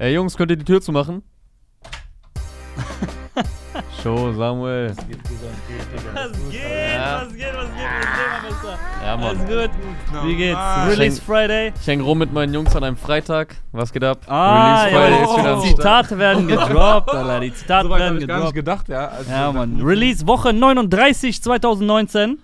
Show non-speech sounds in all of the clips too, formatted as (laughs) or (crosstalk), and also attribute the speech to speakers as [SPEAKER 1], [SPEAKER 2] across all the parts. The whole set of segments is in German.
[SPEAKER 1] Ey, Jungs, könnt ihr die Tür zumachen? (laughs) Show, Samuel.
[SPEAKER 2] Was geht,
[SPEAKER 1] Ja.
[SPEAKER 2] was geht, was geht, was geht?
[SPEAKER 1] Ja,
[SPEAKER 2] Alles
[SPEAKER 1] Mann.
[SPEAKER 2] gut? Wie geht's? Release Friday.
[SPEAKER 1] Ich häng rum mit meinen Jungs an einem Freitag. Was geht ab?
[SPEAKER 2] Ah,
[SPEAKER 1] Release Friday
[SPEAKER 2] ja,
[SPEAKER 1] ist wieder am Start.
[SPEAKER 2] Zitate werden gedroppt, Alter. Die (laughs) Zitate
[SPEAKER 3] So weit
[SPEAKER 2] werden
[SPEAKER 3] ich gar nicht
[SPEAKER 2] gedroppt.
[SPEAKER 3] gedacht, ja. Also
[SPEAKER 2] Ja, Mann. Release Woche 39 2019.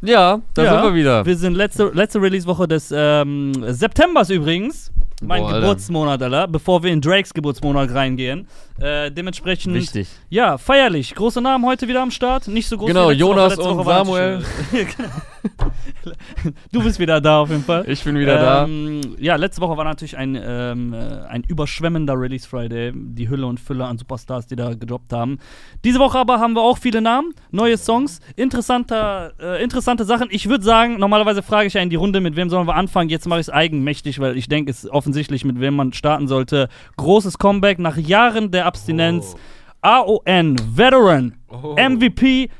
[SPEAKER 1] Ja, da
[SPEAKER 2] ja,
[SPEAKER 1] sind wir wieder.
[SPEAKER 2] Wir sind letzte, letzte Release-Woche des ähm, Septembers übrigens. Mein
[SPEAKER 1] Boah.
[SPEAKER 2] Geburtsmonat, Alter. Bevor wir in Drakes Geburtsmonat reingehen. Äh, dementsprechend.
[SPEAKER 1] Wichtig.
[SPEAKER 2] Ja, feierlich. Große Namen heute wieder am Start. Nicht so groß
[SPEAKER 1] Genau, Jonas
[SPEAKER 2] Woche.
[SPEAKER 1] Und Samuel. (laughs) (laughs)
[SPEAKER 2] du bist wieder da auf jeden Fall.
[SPEAKER 1] Ich bin wieder
[SPEAKER 2] ähm, Ja, letzte Woche war natürlich ein, ähm, äh, ein überschwemmender Release Friday. Die Hülle und Fülle an Superstars, die da gedroppt haben. Diese Woche aber haben wir auch viele Namen, neue Songs, interessanter, äh, interessante Sachen. Ich würde sagen, normalerweise frage ich ja in die Runde, mit wem sollen wir anfangen. Jetzt mache ich es eigenmächtig, weil ich denke, es ist offensichtlich, mit wem man starten sollte. Großes Comeback nach Jahren der Abstinenz. AON, Veteran,
[SPEAKER 3] Oh.
[SPEAKER 2] MVP,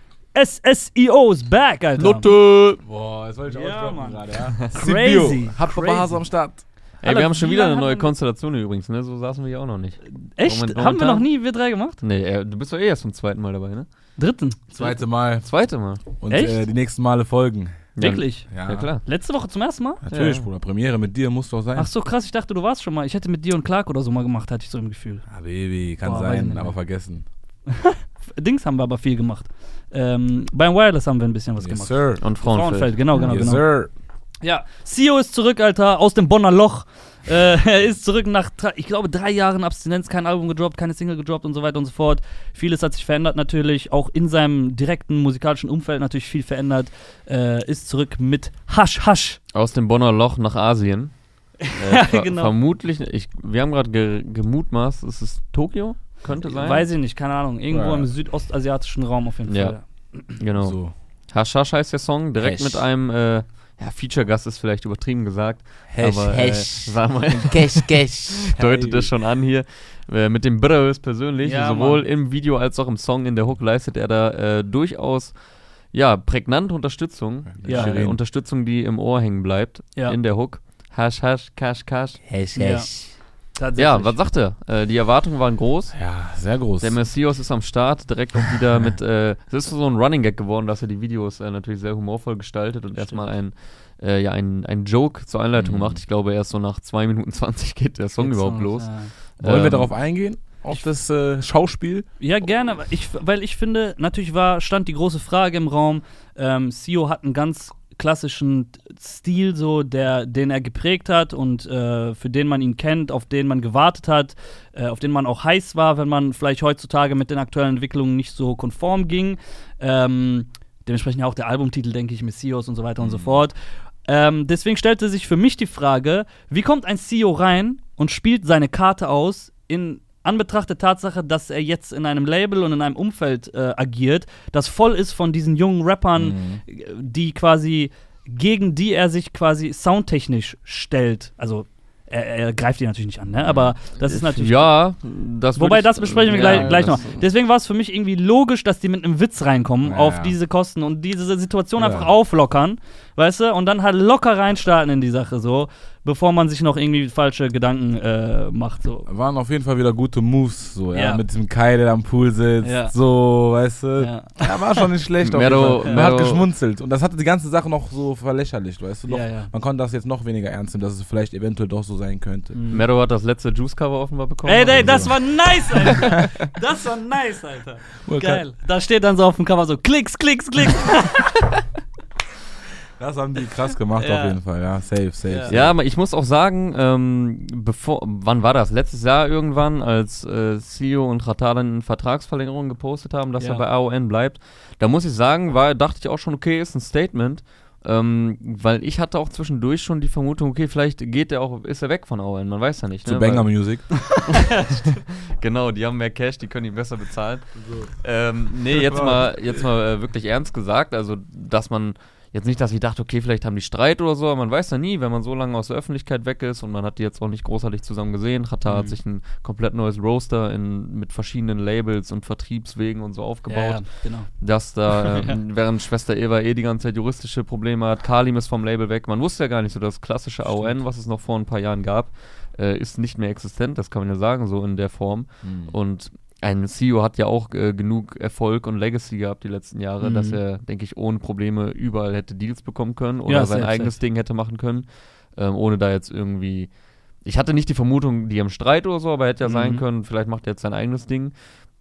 [SPEAKER 2] SSEO ist back, Alter.
[SPEAKER 1] Nutte.
[SPEAKER 3] Boah, das wollte ich
[SPEAKER 2] Ja, Mann.
[SPEAKER 3] gerade, ja.
[SPEAKER 2] Crazy.
[SPEAKER 3] Hat. Papa Hase am Start.
[SPEAKER 1] Ey,
[SPEAKER 2] Alter,
[SPEAKER 1] wir haben schon
[SPEAKER 2] wie
[SPEAKER 1] wieder eine neue Konstellation übrigens, ne? So saßen wir hier auch noch nicht.
[SPEAKER 2] Echt?
[SPEAKER 1] Moment,
[SPEAKER 2] Haben wir noch nie wir drei gemacht?
[SPEAKER 1] Nee, äh, du bist doch eh erst zum zweiten Mal dabei, ne?
[SPEAKER 2] Dritten.
[SPEAKER 3] Zweite Mal.
[SPEAKER 1] Zweite Mal.
[SPEAKER 3] Und
[SPEAKER 2] Echt?
[SPEAKER 3] äh, die nächsten Male folgen.
[SPEAKER 2] Wirklich?
[SPEAKER 3] Ja,
[SPEAKER 1] Ja, klar.
[SPEAKER 2] Letzte Woche zum ersten Mal?
[SPEAKER 3] Natürlich,
[SPEAKER 1] Ja.
[SPEAKER 3] Bruder. Premiere mit dir muss doch sein.
[SPEAKER 2] Ach so, krass, ich dachte, du warst schon mal. Ich hätte mit dir und Clark oder so mal gemacht, hatte ich so im Gefühl.
[SPEAKER 3] Ah, Baby, kann
[SPEAKER 2] Boah,
[SPEAKER 3] sein, aber vergessen. (laughs)
[SPEAKER 2] Dings haben wir aber viel gemacht. Ähm, beim Wireless haben wir ein bisschen was
[SPEAKER 3] Yes,
[SPEAKER 2] gemacht.
[SPEAKER 3] sir.
[SPEAKER 1] Und Frauenfeld.
[SPEAKER 2] Frauenfeld, genau, genau,
[SPEAKER 3] yes,
[SPEAKER 2] genau.
[SPEAKER 3] sir.
[SPEAKER 2] Ja, Sio ist zurück, Alter, aus dem Bonner Loch. Äh, (laughs) er ist zurück nach, ich glaube, drei Jahren Abstinenz, kein Album gedroppt, keine Single gedroppt und so weiter und so fort. Vieles hat sich verändert natürlich, auch in seinem direkten musikalischen Umfeld natürlich viel verändert. Äh, ist zurück mit Hasch Hasch.
[SPEAKER 1] Aus dem Bonner Loch nach Asien. (laughs) Äh,
[SPEAKER 2] Ja,
[SPEAKER 1] ver
[SPEAKER 2] genau.
[SPEAKER 1] Vermutlich, ich, wir haben gerade ge gemutmaßt, ist es Tokio? Könnte sein.
[SPEAKER 2] Weiß ich nicht, keine Ahnung. Irgendwo
[SPEAKER 3] Ja.
[SPEAKER 2] im südostasiatischen Raum auf jeden
[SPEAKER 1] Ja. Genau.
[SPEAKER 3] So.
[SPEAKER 1] Hashash heißt der Song, direkt
[SPEAKER 3] Hash.
[SPEAKER 1] mit einem, äh, ja, Feature-Gast ist vielleicht übertrieben gesagt.
[SPEAKER 3] Hash,
[SPEAKER 1] aber, Äh,
[SPEAKER 3] hash.
[SPEAKER 1] Samuel (laughs)
[SPEAKER 3] Cash, cash. (laughs)
[SPEAKER 1] deutet das schon an hier. Äh, mit dem Brothers persönlich,
[SPEAKER 2] Ja,
[SPEAKER 1] sowohl
[SPEAKER 2] Mann.
[SPEAKER 1] im Video als auch im Song in der Hook leistet er da äh, durchaus, ja, prägnante Unterstützung.
[SPEAKER 2] Ja.
[SPEAKER 1] Äh, Unterstützung, die im Ohr hängen bleibt,
[SPEAKER 2] Ja.
[SPEAKER 1] in der Hook. Hash, hash, cash, cash.
[SPEAKER 3] Hash,
[SPEAKER 2] Ja. Tatsächlich.
[SPEAKER 1] Ja, was sagt er? Äh, die Erwartungen waren groß.
[SPEAKER 3] Ja, sehr groß.
[SPEAKER 1] Der Messias ist am Start, direkt auch wieder (laughs) mit, äh, es ist so ein Running Gag geworden, dass er die Videos äh, natürlich sehr humorvoll gestaltet und erstmal ein, äh, ja, ein, ein Joke zur Einleitung
[SPEAKER 3] Mhm.
[SPEAKER 1] macht. Ich glaube, erst so nach 2 Minuten 20 geht der Song
[SPEAKER 2] Geht's
[SPEAKER 1] überhaupt
[SPEAKER 2] los,
[SPEAKER 1] los.
[SPEAKER 2] Ja.
[SPEAKER 3] Wollen wir
[SPEAKER 1] Ähm,
[SPEAKER 3] darauf eingehen? Auf das äh, Schauspiel?
[SPEAKER 2] Ja, gerne. Ich, weil ich finde, natürlich war, stand die große Frage im Raum. Ähm, Sio hat einen ganz klassischen Stil, so, der, den er geprägt hat und äh, für den man ihn kennt, auf den man gewartet hat, äh, auf den man auch heiß war, wenn man vielleicht heutzutage mit den aktuellen Entwicklungen nicht so konform ging. Ähm, dementsprechend ja auch der Albumtitel, denke ich, Messias und so weiter und so fort. Ähm, deswegen stellte sich für mich die Frage, wie kommt ein CEO rein und spielt seine Karte aus in Anbetracht der Tatsache, dass er jetzt in einem Label und in einem Umfeld äh, agiert, das voll ist von diesen jungen Rappern, äh, die quasi, gegen die er sich quasi soundtechnisch stellt. Also er, er greift die natürlich nicht an, ne? Aber das ist natürlich.
[SPEAKER 1] Ja, das
[SPEAKER 2] Wobei, das besprechen wir
[SPEAKER 1] ja,
[SPEAKER 2] gleich, gleich noch. Deswegen war es für mich irgendwie logisch, dass die mit einem Witz reinkommen
[SPEAKER 3] Ja,
[SPEAKER 2] auf diese Kosten und diese Situation einfach auflockern, weißt du? Und dann halt locker reinstarten in die Sache so, bevor man sich noch irgendwie falsche Gedanken äh, macht. So.
[SPEAKER 3] Waren auf jeden Fall wieder gute Moves, so, ja.
[SPEAKER 2] Ja.
[SPEAKER 3] Mit diesem Kai, der am Pool sitzt,
[SPEAKER 2] Ja.
[SPEAKER 3] so, weißt du.
[SPEAKER 2] Ja.
[SPEAKER 3] Ja, war schon nicht schlecht. auf
[SPEAKER 1] Mero-
[SPEAKER 3] jeden Fall. Man hat geschmunzelt. Und das hatte die ganze Sache noch so verlächerlicht, weißt du. Noch,
[SPEAKER 2] Ja, ja.
[SPEAKER 3] Man konnte das jetzt noch weniger ernst nehmen, dass es vielleicht eventuell doch so sein könnte.
[SPEAKER 1] Mero hat das letzte Juice-Cover offenbar bekommen.
[SPEAKER 2] Ey, ey,
[SPEAKER 1] Also-
[SPEAKER 2] das war nice, Alter. Das war nice, Alter. Geil. Da steht dann so auf dem Cover so Klicks, Klicks, Klicks. (laughs)
[SPEAKER 3] Das haben die krass gemacht
[SPEAKER 2] Ja.
[SPEAKER 3] auf jeden Fall, ja. Safe, safe.
[SPEAKER 2] Ja.
[SPEAKER 3] safe.
[SPEAKER 1] Ja, ich muss auch sagen, ähm, bevor, wann war das? Letztes Jahr irgendwann, als äh, CEO und Ratar dann eine Vertragsverlängerung gepostet haben, dass
[SPEAKER 2] Ja.
[SPEAKER 1] er bei AON bleibt. Da muss ich sagen, war, dachte ich auch schon, okay, ist ein Statement. Ähm, weil ich hatte auch zwischendurch schon die Vermutung, okay, vielleicht geht er auch, ist er weg von AON, man weiß ja nicht.
[SPEAKER 3] Zu
[SPEAKER 1] ne?
[SPEAKER 3] Banger
[SPEAKER 1] Weil-
[SPEAKER 3] Music. (laughs)
[SPEAKER 1] Genau, die haben mehr Cash, die können ihn besser bezahlen. Ähm, nee, jetzt mal, jetzt mal äh, wirklich ernst gesagt, also dass man jetzt nicht, dass ich dachte, okay, vielleicht haben die Streit oder so, aber man weiß ja nie, wenn man so lange aus der Öffentlichkeit weg ist und man hat die jetzt auch nicht großartig zusammen gesehen. Qatar hat
[SPEAKER 2] Mhm.
[SPEAKER 1] sich ein komplett neues Roaster in, mit verschiedenen Labels und Vertriebswegen und so aufgebaut.
[SPEAKER 2] Ja, ja, genau.
[SPEAKER 1] Dass da, (laughs) äh, während Schwester Eva eh die ganze Zeit juristische Probleme hat, Kalim ist vom Label weg. Man wusste ja gar nicht so das klassische AON, was es noch vor ein paar Jahren gab. äh, ist nicht mehr existent, das kann man ja sagen, so in der Form.
[SPEAKER 3] Mhm.
[SPEAKER 1] Und ein CEO hat ja auch äh, genug Erfolg und Legacy gehabt die letzten Jahre,
[SPEAKER 2] Mhm.
[SPEAKER 1] dass er, denke ich, ohne Probleme überall hätte Deals bekommen können oder
[SPEAKER 2] Ja,
[SPEAKER 1] sein
[SPEAKER 2] safe,
[SPEAKER 1] eigenes
[SPEAKER 2] safe.
[SPEAKER 1] Ding hätte machen können, ähm, ohne da jetzt irgendwie. Ich hatte nicht die Vermutung, die haben Streit oder so, aber hätte ja sein
[SPEAKER 2] Mhm.
[SPEAKER 1] können, vielleicht macht er jetzt sein eigenes Ding.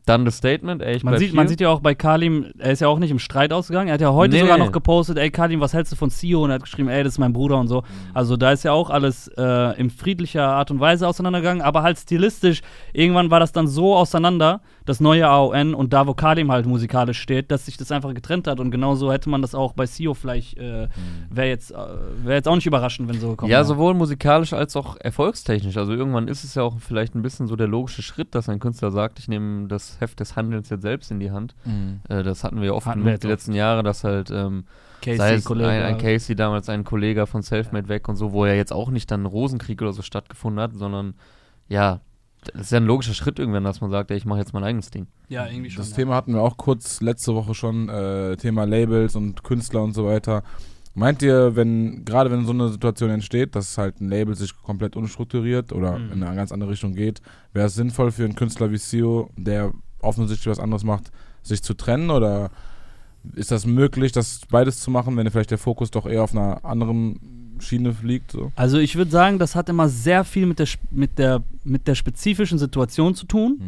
[SPEAKER 1] Dann das Statement, ey, ich
[SPEAKER 2] Man sieht,
[SPEAKER 1] hier.
[SPEAKER 2] man sieht ja auch bei Kalim, er ist ja auch nicht im Streit ausgegangen. Er hat ja heute
[SPEAKER 1] Nee,
[SPEAKER 2] sogar noch gepostet, ey Kalim, was hältst du von CEO? Und er hat geschrieben, ey, das ist mein Bruder und so. Also da ist ja auch alles äh, in friedlicher Art und Weise auseinandergegangen, aber halt stilistisch. Irgendwann war das dann so auseinander, das neue AON und da, wo Kalim halt musikalisch steht, dass sich das einfach getrennt hat. Und genauso hätte man das auch bei CEO vielleicht, äh, wäre jetzt, äh, wär jetzt auch nicht überraschend, wenn so gekommen
[SPEAKER 1] Ja,
[SPEAKER 2] wäre.
[SPEAKER 1] sowohl musikalisch als auch erfolgstechnisch. Also irgendwann ist es ja auch vielleicht ein bisschen so der logische Schritt, dass ein Künstler sagt, ich nehme das Heft des Handelns jetzt selbst in die Hand.
[SPEAKER 3] Mhm.
[SPEAKER 1] Äh, das hatten wir oft
[SPEAKER 2] Hatten
[SPEAKER 1] in
[SPEAKER 2] wir auch.
[SPEAKER 1] letzten Jahren, dass halt ähm,
[SPEAKER 2] Casey,
[SPEAKER 1] sei es
[SPEAKER 2] Kollege,
[SPEAKER 1] ein, ein Casey damals ein Kollege von Selfmade weg und so, wo ja jetzt auch nicht dann ein Rosenkrieg oder so stattgefunden hat, sondern ja, das ist ja ein logischer Schritt irgendwann, dass man sagt, ey, ich mache jetzt mein eigenes Ding.
[SPEAKER 2] Ja, irgendwie schon.
[SPEAKER 3] Das
[SPEAKER 2] ja.
[SPEAKER 3] Thema hatten wir auch kurz letzte Woche schon, äh, Thema Labels und Künstler und so weiter. Meint ihr, wenn, gerade wenn so eine Situation entsteht, dass halt ein Label sich komplett unstrukturiert oder
[SPEAKER 2] Mhm.
[SPEAKER 3] in eine ganz andere Richtung geht, wäre es sinnvoll für einen Künstler wie Sio, der offensichtlich was anderes macht, sich zu trennen oder ist das möglich, das beides zu machen, wenn vielleicht der Fokus doch eher auf einer anderen Schiene liegt? So?
[SPEAKER 2] Also ich würde sagen, das hat immer sehr viel mit der, mit der, mit der spezifischen Situation zu tun.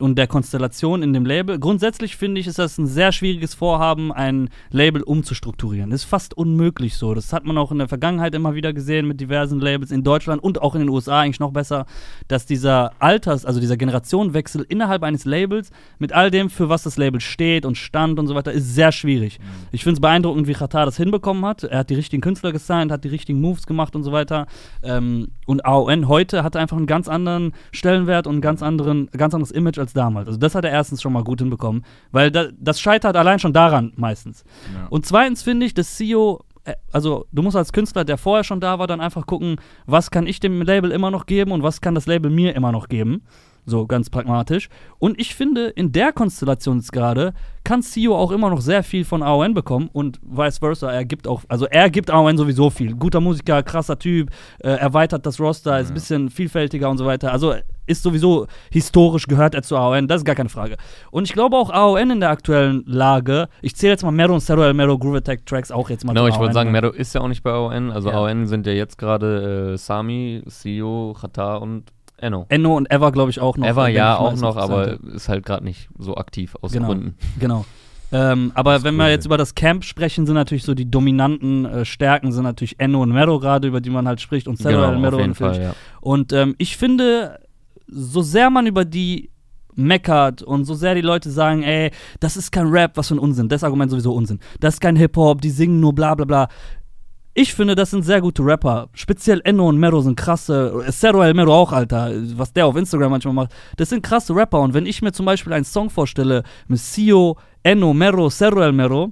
[SPEAKER 2] und der Konstellation in dem Label. Grundsätzlich finde ich, ist das ein sehr schwieriges Vorhaben, ein Label umzustrukturieren. Das ist fast unmöglich so. Das hat man auch in der Vergangenheit immer wieder gesehen mit diversen Labels in Deutschland und auch in den USA eigentlich noch besser, dass dieser Alters, also dieser Generationenwechsel innerhalb eines Labels mit all dem, für was das Label steht und stand und so weiter, ist sehr schwierig. Ich finde es beeindruckend, wie Qatar das hinbekommen hat. Er hat die richtigen Künstler gesigned, hat die richtigen Moves gemacht und so weiter. Ähm, und AON heute hat einfach einen ganz anderen Stellenwert und einen ganz, anderen, ganz anderes Image als damals. Also das hat er erstens schon mal gut hinbekommen, weil da, das scheitert allein schon daran meistens.
[SPEAKER 3] Ja.
[SPEAKER 2] Und zweitens finde ich, dass CEO, äh, also du musst als Künstler, der vorher schon da war, dann einfach gucken, was kann ich dem Label immer noch geben und was kann das Label mir immer noch geben. So ganz pragmatisch. Und ich finde, in der Konstellation jetzt gerade kann CEO auch immer noch sehr viel von AON bekommen und vice versa. Er gibt auch, also er gibt AON sowieso viel. Guter Musiker, krasser Typ, äh, erweitert das Roster, ist ein bisschen vielfältiger und so weiter. Also ist sowieso historisch gehört er zu AON, das ist gar keine Frage. Und ich glaube auch AON in der aktuellen Lage, ich zähle jetzt mal Mero und Zero El Mero Groove Attack Tracks auch jetzt mal
[SPEAKER 1] Genau, ich wollte sagen? Mero ist ja auch nicht bei AON. Also
[SPEAKER 2] Ja.
[SPEAKER 1] AON sind ja jetzt gerade äh, Sami, Sio, Qatar und Enno.
[SPEAKER 2] Enno und Ever, glaube ich, auch noch.
[SPEAKER 1] Ever ja auch noch, aber ist halt gerade nicht so aktiv aus
[SPEAKER 2] Genau.
[SPEAKER 1] Gründen.
[SPEAKER 2] Genau. Ähm, aber wenn wir
[SPEAKER 3] cool,
[SPEAKER 2] jetzt
[SPEAKER 3] ey.
[SPEAKER 2] über das Camp sprechen, sind natürlich so die dominanten äh, Stärken sind natürlich Enno und Mero gerade, über die man halt spricht und Sarah
[SPEAKER 1] Genau,
[SPEAKER 2] Mero
[SPEAKER 1] auf jeden
[SPEAKER 2] natürlich.
[SPEAKER 1] Fall, ja.
[SPEAKER 2] Und ähm, ich finde, so sehr man über die meckert und so sehr die Leute sagen, ey, das ist kein Rap, was für ein Unsinn, das Argument sowieso Unsinn. Das ist kein Hip-Hop, die singen nur bla bla bla. Ich finde, das sind sehr gute Rapper. Speziell Enno und Mero sind krasse. Zero El Mero auch, Alter. Was der auf Instagram manchmal macht. Das sind krasse Rapper. Und wenn ich mir zum Beispiel einen Song vorstelle mit Sio, Enno, Mero, Zero El Mero,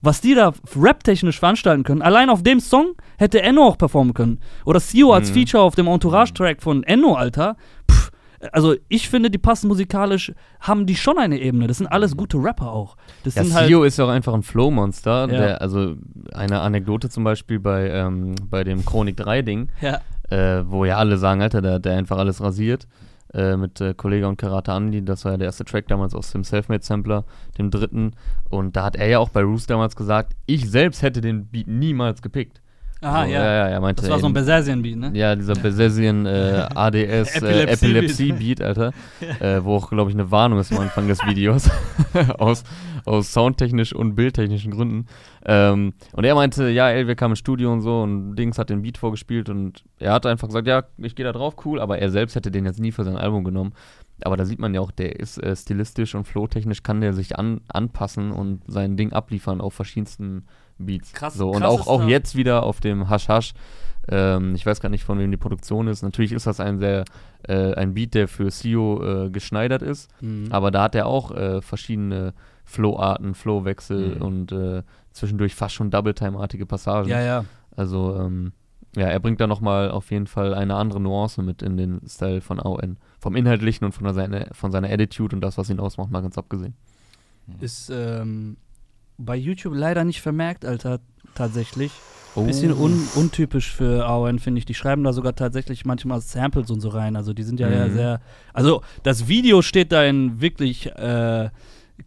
[SPEAKER 2] was die da rap-technisch veranstalten können, allein auf dem Song hätte Enno auch performen können. Oder Sio als
[SPEAKER 1] Mhm.
[SPEAKER 2] Feature auf dem Entourage-Track von Enno, Alter. Pff, also ich finde, die passen musikalisch, haben die schon eine Ebene. Das sind alles gute Rapper auch. Das
[SPEAKER 1] Ja,
[SPEAKER 2] halt.
[SPEAKER 1] Sio ist ja auch einfach ein Flow-Monster.
[SPEAKER 2] Ja.
[SPEAKER 1] Also eine Anekdote zum Beispiel bei, ähm, bei dem Chronik 3-Ding,
[SPEAKER 2] Ja.
[SPEAKER 1] äh, wo ja alle sagen, Alter, der, der einfach alles rasiert. Äh, mit äh, Kollega und Karate Andy, das war ja der erste Track damals aus dem Selfmade-Sampler, dem dritten. Und da hat er ja auch bei Roos damals gesagt, ich selbst hätte den Beat niemals gepickt.
[SPEAKER 2] Aha,
[SPEAKER 1] so,
[SPEAKER 2] ja.
[SPEAKER 1] ja, ja, er meinte,
[SPEAKER 2] Das war so ein Besesien-Beat, ne?
[SPEAKER 1] Ja, dieser Besesien äh, (laughs) ADS äh,
[SPEAKER 2] Epilepsie-Beat.
[SPEAKER 1] Epilepsie-Beat, Alter. äh, wo auch, glaube ich, eine Warnung ist am Anfang des Videos. (laughs) aus, aus soundtechnischen und bildtechnischen Gründen. Ähm, und er meinte, ja, ey, wir kamen ins Studio und so und Dings hat den Beat vorgespielt und er hat einfach gesagt, ja, ich gehe da drauf, cool, aber er selbst hätte den jetzt nie für sein Album genommen. Aber da sieht man ja auch, der ist äh, stilistisch und flowtechnisch kann der sich an, anpassen und sein Ding abliefern auf verschiedensten Beats.
[SPEAKER 2] Krass-
[SPEAKER 1] so, und auch, auch jetzt wieder auf dem Hash Hash. Ähm, ich weiß gar nicht, von wem die Produktion ist. Natürlich ist das ein sehr äh, ein Beat, der für Sio äh, geschneidert ist.
[SPEAKER 2] Mhm.
[SPEAKER 1] Aber da hat er auch äh, verschiedene Flowarten, Flowwechsel
[SPEAKER 3] Mhm.
[SPEAKER 1] und äh, zwischendurch fast schon Double-Time-artige Passagen.
[SPEAKER 2] Ja, ja.
[SPEAKER 1] Also, ähm, ja, er bringt da nochmal auf jeden Fall eine andere Nuance mit in den Style von AON. Vom Inhaltlichen und von, der, seine, von seiner Attitude und das, was ihn ausmacht, mal ganz abgesehen.
[SPEAKER 2] Ist, ähm, bei YouTube leider nicht vermerkt, Alter, tatsächlich.
[SPEAKER 1] Oh.
[SPEAKER 2] Bisschen un untypisch für AON, finde ich. Die schreiben da sogar tatsächlich manchmal Samples und so rein. Also die sind ja, ja
[SPEAKER 1] Mhm.
[SPEAKER 2] sehr. Also das Video steht da in wirklich äh,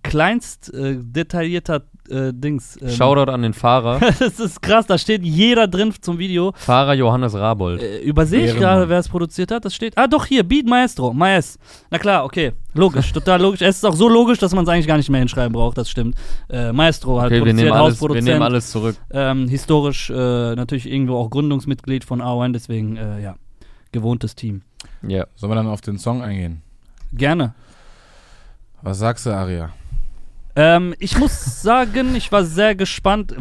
[SPEAKER 2] kleinst äh, detaillierter äh, Dings. ähm,
[SPEAKER 1] Shoutout an den Fahrer. (laughs)
[SPEAKER 2] das ist krass, da steht jeder drin zum Video.
[SPEAKER 1] Fahrer Johannes Rabold.
[SPEAKER 2] Äh, übersehe ich gerade, wer es produziert hat. Das steht. Ah, doch, hier, Beat Maestro. Maes. Na klar, okay. Logisch, (laughs) total logisch. Es ist auch so logisch, dass man es eigentlich gar nicht mehr hinschreiben braucht, das stimmt. Äh, Maestro halt
[SPEAKER 1] Okay, wir
[SPEAKER 2] produziert,
[SPEAKER 1] nehmen, alles, wir
[SPEAKER 2] Hausproduzent.
[SPEAKER 1] nehmen alles zurück.
[SPEAKER 2] Ähm, historisch äh, natürlich irgendwo auch Gründungsmitglied von AON, deswegen, äh, ja, gewohntes Team.
[SPEAKER 1] Ja.
[SPEAKER 3] Sollen wir dann auf den Song eingehen?
[SPEAKER 2] Gerne.
[SPEAKER 3] Was sagst du, Aria?
[SPEAKER 2] Ähm, ich muss sagen, ich war sehr gespannt.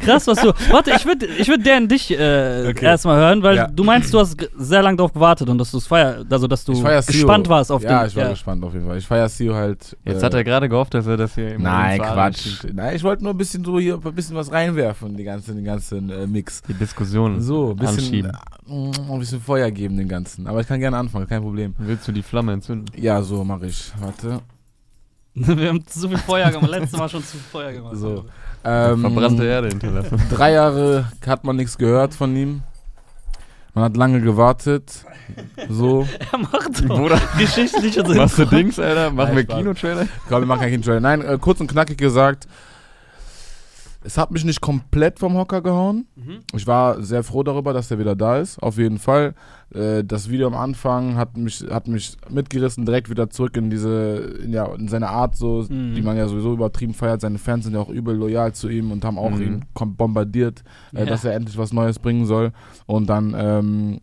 [SPEAKER 2] Krass, was du. Warte, ich würde ich würd der in dich äh,
[SPEAKER 3] Okay.
[SPEAKER 2] erstmal hören, weil
[SPEAKER 3] Ja.
[SPEAKER 2] du meinst, du hast sehr lange darauf gewartet und dass du es feier, also dass du
[SPEAKER 3] Ich
[SPEAKER 2] gespannt warst auf
[SPEAKER 3] Ja,
[SPEAKER 2] den.
[SPEAKER 3] ich war gespannt auf jeden Fall. Ich feier Sio halt.
[SPEAKER 1] Jetzt
[SPEAKER 3] äh,
[SPEAKER 1] hat er gerade gehofft, dass er das hier immer
[SPEAKER 3] Nein, Quatsch. Nein, ich wollte nur ein bisschen so hier ein bisschen was reinwerfen, in die ganzen, den ganzen äh, Mix.
[SPEAKER 1] Die Diskussion
[SPEAKER 3] So, ein bisschen,
[SPEAKER 1] anschieben.
[SPEAKER 3] äh, ein bisschen Feuer geben den ganzen. Aber ich kann gerne anfangen, kein Problem.
[SPEAKER 1] Willst du die Flamme entzünden?
[SPEAKER 3] Ja, so mache ich. Warte. (laughs)
[SPEAKER 2] Wir haben zu viel Feuer gemacht. Letztes Mal schon zu viel Feuer gemacht.
[SPEAKER 3] So. Ähm,
[SPEAKER 1] Verbrannte Erde hinterlassen. (laughs)
[SPEAKER 3] Drei Jahre hat man nichts gehört von ihm. Man hat lange gewartet. So. (laughs)
[SPEAKER 2] Er macht doch
[SPEAKER 1] Bruder,
[SPEAKER 2] geschichtliche
[SPEAKER 1] machst du Dings, Alter? Machen
[SPEAKER 3] Nein,
[SPEAKER 1] wir. Kinotrailer?
[SPEAKER 3] Ich glaube, wir machen keinen Trailer. Nein, äh, kurz und knackig gesagt. Es hat mich nicht komplett vom Hocker gehauen.
[SPEAKER 2] Mhm.
[SPEAKER 3] Ich war sehr froh darüber, dass er wieder da ist. Auf jeden Fall. Äh, das Video am Anfang hat mich, hat mich mitgerissen, direkt wieder zurück in diese, in, ja, in seine Art, so,
[SPEAKER 2] Mhm.
[SPEAKER 3] die man ja sowieso übertrieben feiert. Seine Fans sind ja auch übel loyal zu ihm und haben auch
[SPEAKER 1] Mhm.
[SPEAKER 3] ihn bombardiert, äh,
[SPEAKER 2] Ja.
[SPEAKER 3] dass er endlich was Neues bringen soll. Und dann, ähm,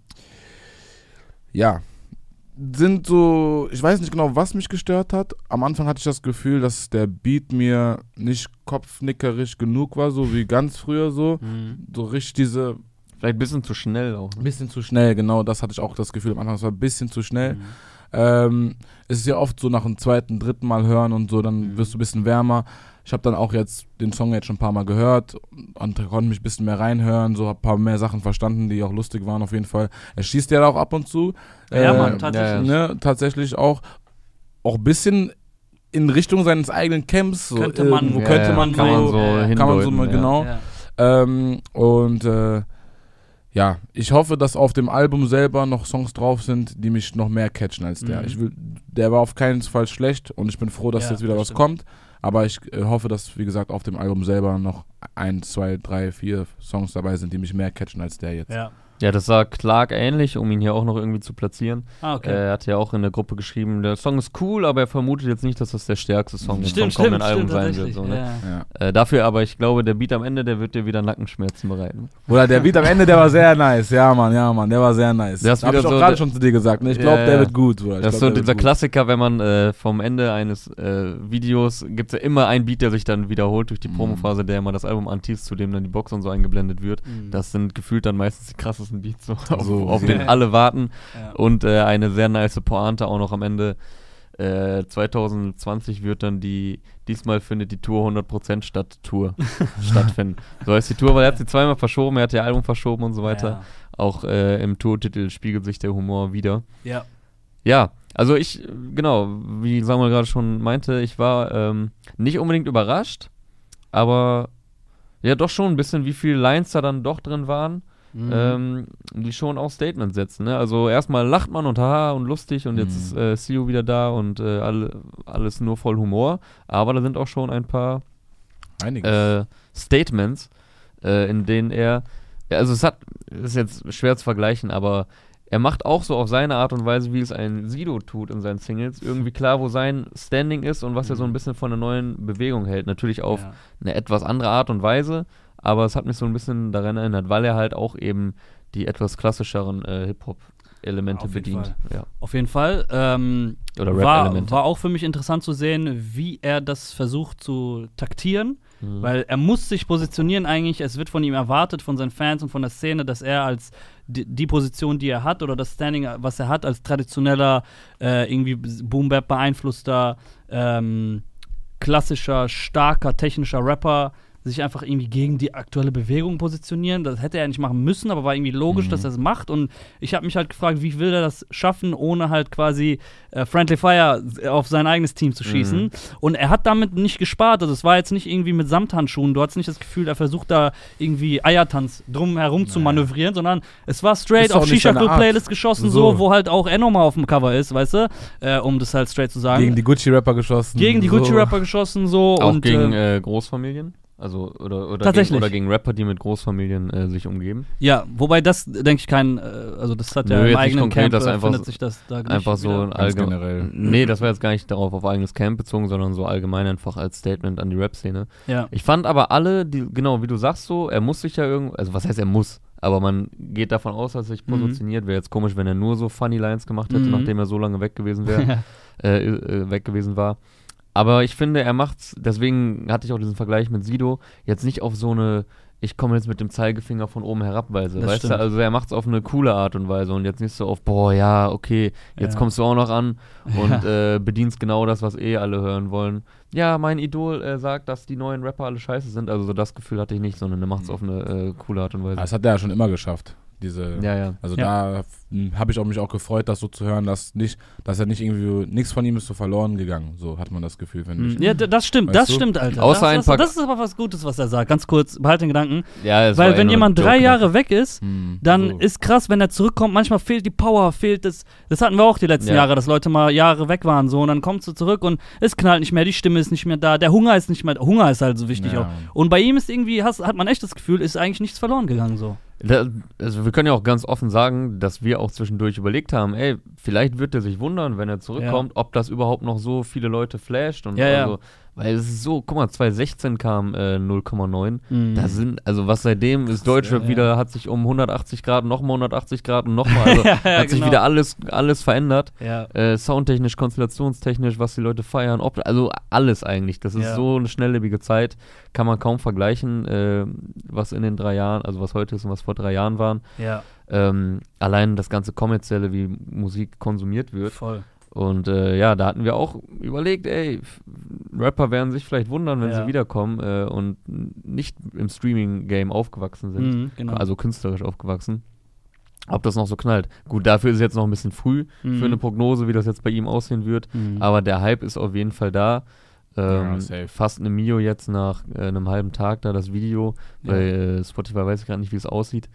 [SPEAKER 3] ja, sind so, ich weiß nicht genau, was mich gestört hat. Am Anfang hatte ich das Gefühl, dass der Beat mir nicht kopfnickerisch genug war, so wie ganz früher so. So richtig diese,
[SPEAKER 1] Vielleicht ein bisschen zu schnell auch.
[SPEAKER 3] ein
[SPEAKER 1] Ne?
[SPEAKER 3] bisschen zu schnell, genau, das hatte ich auch das Gefühl am Anfang, es war ein bisschen zu schnell.
[SPEAKER 2] Mhm.
[SPEAKER 3] Ähm, es ist ja oft so nach dem zweiten, dritten Mal hören und so, dann
[SPEAKER 2] Mhm.
[SPEAKER 3] wirst du ein bisschen wärmer. Ich habe dann auch jetzt den Song jetzt schon ein paar Mal gehört und konnte mich ein bisschen mehr reinhören, so ein paar mehr Sachen verstanden, die auch lustig waren auf jeden Fall. Er schießt ja auch ab und zu.
[SPEAKER 2] Ja,
[SPEAKER 3] Äh,
[SPEAKER 2] Mann, tatsächlich.
[SPEAKER 3] Ne, tatsächlich auch. Auch ein bisschen in Richtung seines eigenen Camps. So,
[SPEAKER 2] Könnte man-
[SPEAKER 3] irgendwo
[SPEAKER 2] Ja,
[SPEAKER 3] könnte man
[SPEAKER 2] kann man
[SPEAKER 3] so,
[SPEAKER 2] so
[SPEAKER 3] kann man so
[SPEAKER 1] hindeuten,
[SPEAKER 3] mal
[SPEAKER 1] ja.
[SPEAKER 3] genau.
[SPEAKER 2] Ja.
[SPEAKER 3] Ähm, und äh, ja, ich hoffe, dass auf dem Album selber noch Songs drauf sind, die mich noch mehr catchen als der.
[SPEAKER 2] Mhm.
[SPEAKER 3] Ich will, der war auf keinen Fall schlecht und ich bin froh, dass jetzt wieder
[SPEAKER 2] das
[SPEAKER 3] was
[SPEAKER 2] stimmt.
[SPEAKER 3] kommt. Aber ich äh, hoffe, dass, wie gesagt, auf dem Album selber noch ein, zwei, drei, vier Songs dabei sind, die mich mehr catchen als der jetzt.
[SPEAKER 2] Ja.
[SPEAKER 1] Ja, das sah Clark ähnlich, um ihn hier auch noch irgendwie zu platzieren.
[SPEAKER 2] Ah, okay.
[SPEAKER 1] Äh, er hat ja auch in der Gruppe geschrieben, der Song ist cool, aber er vermutet jetzt nicht, dass das der stärkste Song vom
[SPEAKER 2] stimmt,
[SPEAKER 1] kommenden
[SPEAKER 2] stimmt,
[SPEAKER 1] Album
[SPEAKER 2] stimmt,
[SPEAKER 1] sein wird. So, ne?
[SPEAKER 2] ja.
[SPEAKER 3] Ja.
[SPEAKER 1] äh, dafür aber, ich glaube, der Beat am Ende, der wird dir wieder Nackenschmerzen bereiten.
[SPEAKER 3] Oder der Beat am Ende, der war sehr nice. Ja, Mann, ja, Mann, der war sehr nice.
[SPEAKER 1] Der ist
[SPEAKER 3] Hab
[SPEAKER 1] wieder
[SPEAKER 3] ich auch
[SPEAKER 1] so
[SPEAKER 3] gerade
[SPEAKER 1] der-
[SPEAKER 3] schon zu dir gesagt. Ne? Ich
[SPEAKER 1] Ja,
[SPEAKER 3] glaube, der
[SPEAKER 1] ja.
[SPEAKER 3] wird gut. Bruder. Ich
[SPEAKER 1] Das ist so
[SPEAKER 3] der
[SPEAKER 1] dieser
[SPEAKER 3] gut.
[SPEAKER 1] Klassiker, wenn man äh, vom Ende eines äh, Videos gibt es ja immer einen Beat, der sich dann wiederholt durch die
[SPEAKER 3] Mhm.
[SPEAKER 1] Promophase, der immer das Album anteast, zu dem dann die Box und so eingeblendet wird.
[SPEAKER 2] Mhm.
[SPEAKER 1] Das sind gefühlt dann meistens die krassesten Beats, so, auf,
[SPEAKER 3] So,
[SPEAKER 1] auf
[SPEAKER 3] ja.
[SPEAKER 1] den alle warten.
[SPEAKER 2] ja.
[SPEAKER 1] Und äh, eine sehr nice Pointe auch noch am Ende. Äh, 2020 wird dann die, diesmal findet die Tour 100% statt Tour (laughs) stattfinden. So heißt die Tour, weil er hat sie zweimal verschoben, er hat ihr Album verschoben und so weiter. Auch äh, im Tourtitel spiegelt sich der Humor wieder.
[SPEAKER 2] Ja.
[SPEAKER 1] Ja, also ich, genau, wie Samuel gerade schon meinte, ich war ähm, nicht unbedingt überrascht, aber ja doch schon ein bisschen, wie viele Lines da dann doch drin waren,
[SPEAKER 2] Mhm.
[SPEAKER 1] ähm, die schon auch Statements setzen. Ne? Also erstmal lacht man und haha und lustig und jetzt
[SPEAKER 3] Mhm.
[SPEAKER 1] ist äh, CEO wieder da und äh, alle, alles nur voll Humor, aber da sind auch schon ein paar äh, Statements, äh, in denen er, also es hat, ist jetzt schwer zu vergleichen, aber er macht auch so auf seine Art und Weise, wie es ein Sido tut in seinen Singles, irgendwie klar, wo sein Standing ist und was er so ein bisschen von einer neuen Bewegung hält. Natürlich auf
[SPEAKER 2] ja.
[SPEAKER 1] eine etwas andere Art und Weise, aber es hat mich so ein bisschen daran erinnert, weil er halt auch eben die etwas klassischeren äh, Hip-Hop-Elemente
[SPEAKER 2] Auf jeden
[SPEAKER 1] bedient. Ja.
[SPEAKER 2] Auf jeden Fall. Ähm,
[SPEAKER 1] Oder
[SPEAKER 2] war,
[SPEAKER 1] Rap-Elemente.
[SPEAKER 2] war auch für mich interessant zu sehen, wie er das versucht zu taktieren.
[SPEAKER 1] Mhm.
[SPEAKER 2] Weil er muss sich positionieren eigentlich. Es wird von ihm erwartet, von seinen Fans und von der Szene, dass er als die, die Position, die er hat oder das Standing, was er hat, als traditioneller, äh, irgendwie Boom-Bap beeinflusster, ähm, klassischer, starker, technischer Rapper sich einfach irgendwie gegen die aktuelle Bewegung positionieren. Das hätte er nicht machen müssen, aber war irgendwie logisch,
[SPEAKER 3] Mhm.
[SPEAKER 2] dass er es macht. Und ich habe mich halt gefragt, wie will er das schaffen, ohne halt quasi äh, Friendly Fire auf sein eigenes Team zu schießen.
[SPEAKER 3] Mhm.
[SPEAKER 2] Und er hat damit nicht gespart. Also es war jetzt nicht irgendwie mit Samthandschuhen. Du hattest nicht das Gefühl, er versucht da irgendwie Eiertanz drum herum zu manövrieren, sondern es war straight
[SPEAKER 3] Ist
[SPEAKER 2] auf Shisha. Playlist geschossen, so.
[SPEAKER 3] So.
[SPEAKER 2] wo halt auch Enoma auf dem Cover ist, weißt du? Äh, um das halt straight zu sagen.
[SPEAKER 3] Gegen die Gucci-Rapper geschossen.
[SPEAKER 2] Gegen die
[SPEAKER 3] so.
[SPEAKER 2] Gucci-Rapper geschossen, so.
[SPEAKER 1] Auch
[SPEAKER 2] und,
[SPEAKER 1] gegen
[SPEAKER 2] äh,
[SPEAKER 1] äh, Großfamilien? Also, oder, oder,
[SPEAKER 2] Tatsächlich.
[SPEAKER 1] Gegen, oder gegen Rapper, die mit Großfamilien äh, sich umgeben?
[SPEAKER 2] ja, wobei das, denke ich, kein, äh, also das hat ja
[SPEAKER 1] Nö,
[SPEAKER 2] im
[SPEAKER 1] jetzt nicht
[SPEAKER 2] eigenen
[SPEAKER 1] konkret,
[SPEAKER 2] Camp,
[SPEAKER 1] das
[SPEAKER 2] äh,
[SPEAKER 1] einfach
[SPEAKER 2] findet
[SPEAKER 1] so-
[SPEAKER 2] sich das da nicht
[SPEAKER 1] Einfach so
[SPEAKER 3] generell.
[SPEAKER 1] Nee, das war jetzt gar nicht darauf auf eigenes Camp bezogen, sondern so allgemein einfach als Statement an die Rap-Szene.
[SPEAKER 2] Ja.
[SPEAKER 1] Ich fand aber alle, die, genau wie du sagst so, er muss sich ja irgendwie, also was heißt er muss, aber man geht davon aus, dass er sich
[SPEAKER 2] Mhm.
[SPEAKER 1] positioniert. Wäre jetzt komisch, wenn er nur so Funny Lines gemacht hätte,
[SPEAKER 2] Mhm.
[SPEAKER 1] nachdem er so lange weg gewesen wäre, (laughs) äh, äh, weg gewesen war. Aber ich finde, er macht's, deswegen hatte ich auch diesen Vergleich mit Sido, jetzt nicht auf so eine, ich komme jetzt mit dem Zeigefinger von oben herabweise,
[SPEAKER 2] Das
[SPEAKER 1] weißt
[SPEAKER 2] stimmt.
[SPEAKER 1] du? Also er macht's auf eine coole Art und Weise und jetzt nicht so auf, boah, ja, okay, jetzt
[SPEAKER 2] Ja.
[SPEAKER 1] kommst du auch noch an und (laughs) äh, bedienst genau das, was eh alle hören wollen. Ja, mein Idol äh, sagt, dass die neuen Rapper alle scheiße sind, also so das Gefühl hatte ich nicht, sondern er macht's auf eine äh, coole Art und Weise.
[SPEAKER 3] Das hat er ja schon immer geschafft. Diese,
[SPEAKER 1] ja, ja.
[SPEAKER 3] Also
[SPEAKER 2] Ja.
[SPEAKER 3] da habe ich auch mich auch gefreut, das so zu hören, dass nicht, dass er nicht irgendwie, nichts von ihm ist so verloren gegangen. So hat man das Gefühl, finde ich.
[SPEAKER 2] Mhm. Ja, das stimmt,
[SPEAKER 3] Weißt
[SPEAKER 2] das
[SPEAKER 3] du?
[SPEAKER 2] stimmt, Alter.
[SPEAKER 1] Außer
[SPEAKER 2] das,
[SPEAKER 1] ein
[SPEAKER 2] das,
[SPEAKER 1] paar-
[SPEAKER 2] das ist aber was Gutes, was er sagt. Ganz kurz, behalte den Gedanken.
[SPEAKER 1] ja es
[SPEAKER 2] Weil wenn jemand drei
[SPEAKER 1] Joke, ne?
[SPEAKER 2] Jahre weg ist,
[SPEAKER 3] Hm,
[SPEAKER 2] dann
[SPEAKER 3] so.
[SPEAKER 2] ist krass, wenn er zurückkommt. Manchmal fehlt die Power, fehlt das. Das hatten wir auch die letzten
[SPEAKER 1] Ja.
[SPEAKER 2] Jahre, dass Leute mal Jahre weg waren so und dann kommst du zurück und es knallt nicht mehr, die Stimme ist nicht mehr da, der Hunger ist nicht mehr. Hunger ist halt so wichtig
[SPEAKER 3] Ja.
[SPEAKER 2] auch. Und bei ihm ist irgendwie hast, hat man echt das Gefühl, ist eigentlich nichts verloren gegangen so.
[SPEAKER 1] Da, also wir können ja auch ganz offen sagen, dass wir auch zwischendurch überlegt haben, ey, vielleicht wird er sich wundern, wenn er zurückkommt, ob das überhaupt noch so viele Leute flasht und
[SPEAKER 2] Ja, ja.
[SPEAKER 1] Weil es ist so, guck mal, 2016 kam äh, 0,9.
[SPEAKER 2] Mhm.
[SPEAKER 1] Da sind, also was seitdem ist Deutschrap
[SPEAKER 2] ja.
[SPEAKER 1] wieder, hat sich um 180 Grad, nochmal 180 Grad und nochmal, also (laughs)
[SPEAKER 2] Ja,
[SPEAKER 1] hat sich
[SPEAKER 2] genau.
[SPEAKER 1] wieder alles, alles verändert. Äh, soundtechnisch, konstellationstechnisch, was die Leute feiern, ob, also alles eigentlich. Das ist so eine schnelllebige Zeit, kann man kaum vergleichen, äh, was in den drei Jahren, also was heute ist und was vor drei Jahren waren. Ähm, allein das ganze Kommerzielle, wie Musik konsumiert wird.
[SPEAKER 2] voll.
[SPEAKER 1] Und äh, ja, da hatten wir auch überlegt, ey, Rapper werden sich vielleicht wundern, wenn
[SPEAKER 2] Ja.
[SPEAKER 1] sie wiederkommen äh, und nicht im Streaming-Game aufgewachsen sind.
[SPEAKER 2] Mhm, genau.
[SPEAKER 1] Also künstlerisch aufgewachsen. Ob das noch so knallt. Gut, dafür ist es jetzt noch ein bisschen früh
[SPEAKER 2] Mhm.
[SPEAKER 1] für eine Prognose, wie das jetzt bei ihm aussehen wird.
[SPEAKER 2] Mhm.
[SPEAKER 1] Aber der Hype ist auf jeden Fall da.
[SPEAKER 3] Ja,
[SPEAKER 1] Ähm,
[SPEAKER 3] safe.
[SPEAKER 1] fast eine Mio jetzt nach äh, einem halben Tag da das Video.
[SPEAKER 2] Ja.
[SPEAKER 1] Bei äh, Spotify weiß ich gerade nicht, wie es aussieht.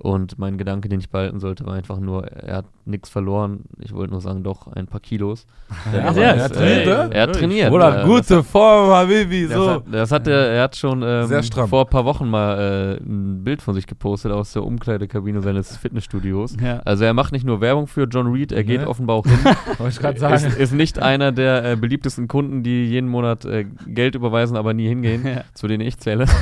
[SPEAKER 1] Und mein Gedanke, den ich behalten sollte, war einfach nur, er hat nichts verloren. Ich wollte nur sagen, doch, ein paar Kilos. (laughs)
[SPEAKER 3] Ja,
[SPEAKER 2] Ja,
[SPEAKER 3] Mann,
[SPEAKER 2] ja,
[SPEAKER 3] er
[SPEAKER 2] ist-
[SPEAKER 3] trainiert, ne?
[SPEAKER 1] Er hat trainiert.
[SPEAKER 3] Oder
[SPEAKER 1] äh,
[SPEAKER 3] gute Form, Habibi,
[SPEAKER 1] das,
[SPEAKER 3] so.
[SPEAKER 1] hat, das hat er, er hat schon ähm, vor ein paar Wochen mal äh, ein Bild von sich gepostet aus der Umkleidekabine seines Fitnessstudios.
[SPEAKER 2] Ja.
[SPEAKER 1] Also er macht nicht nur Werbung für John Reed, er geht
[SPEAKER 3] Ne?
[SPEAKER 1] offenbar auch hin. (laughs)
[SPEAKER 3] Wollte ich gerade
[SPEAKER 1] ist,
[SPEAKER 3] sagen.
[SPEAKER 1] ist nicht einer der äh, beliebtesten Kunden, die jeden Monat äh, Geld überweisen, aber nie hingehen, zu denen ich zähle. (laughs)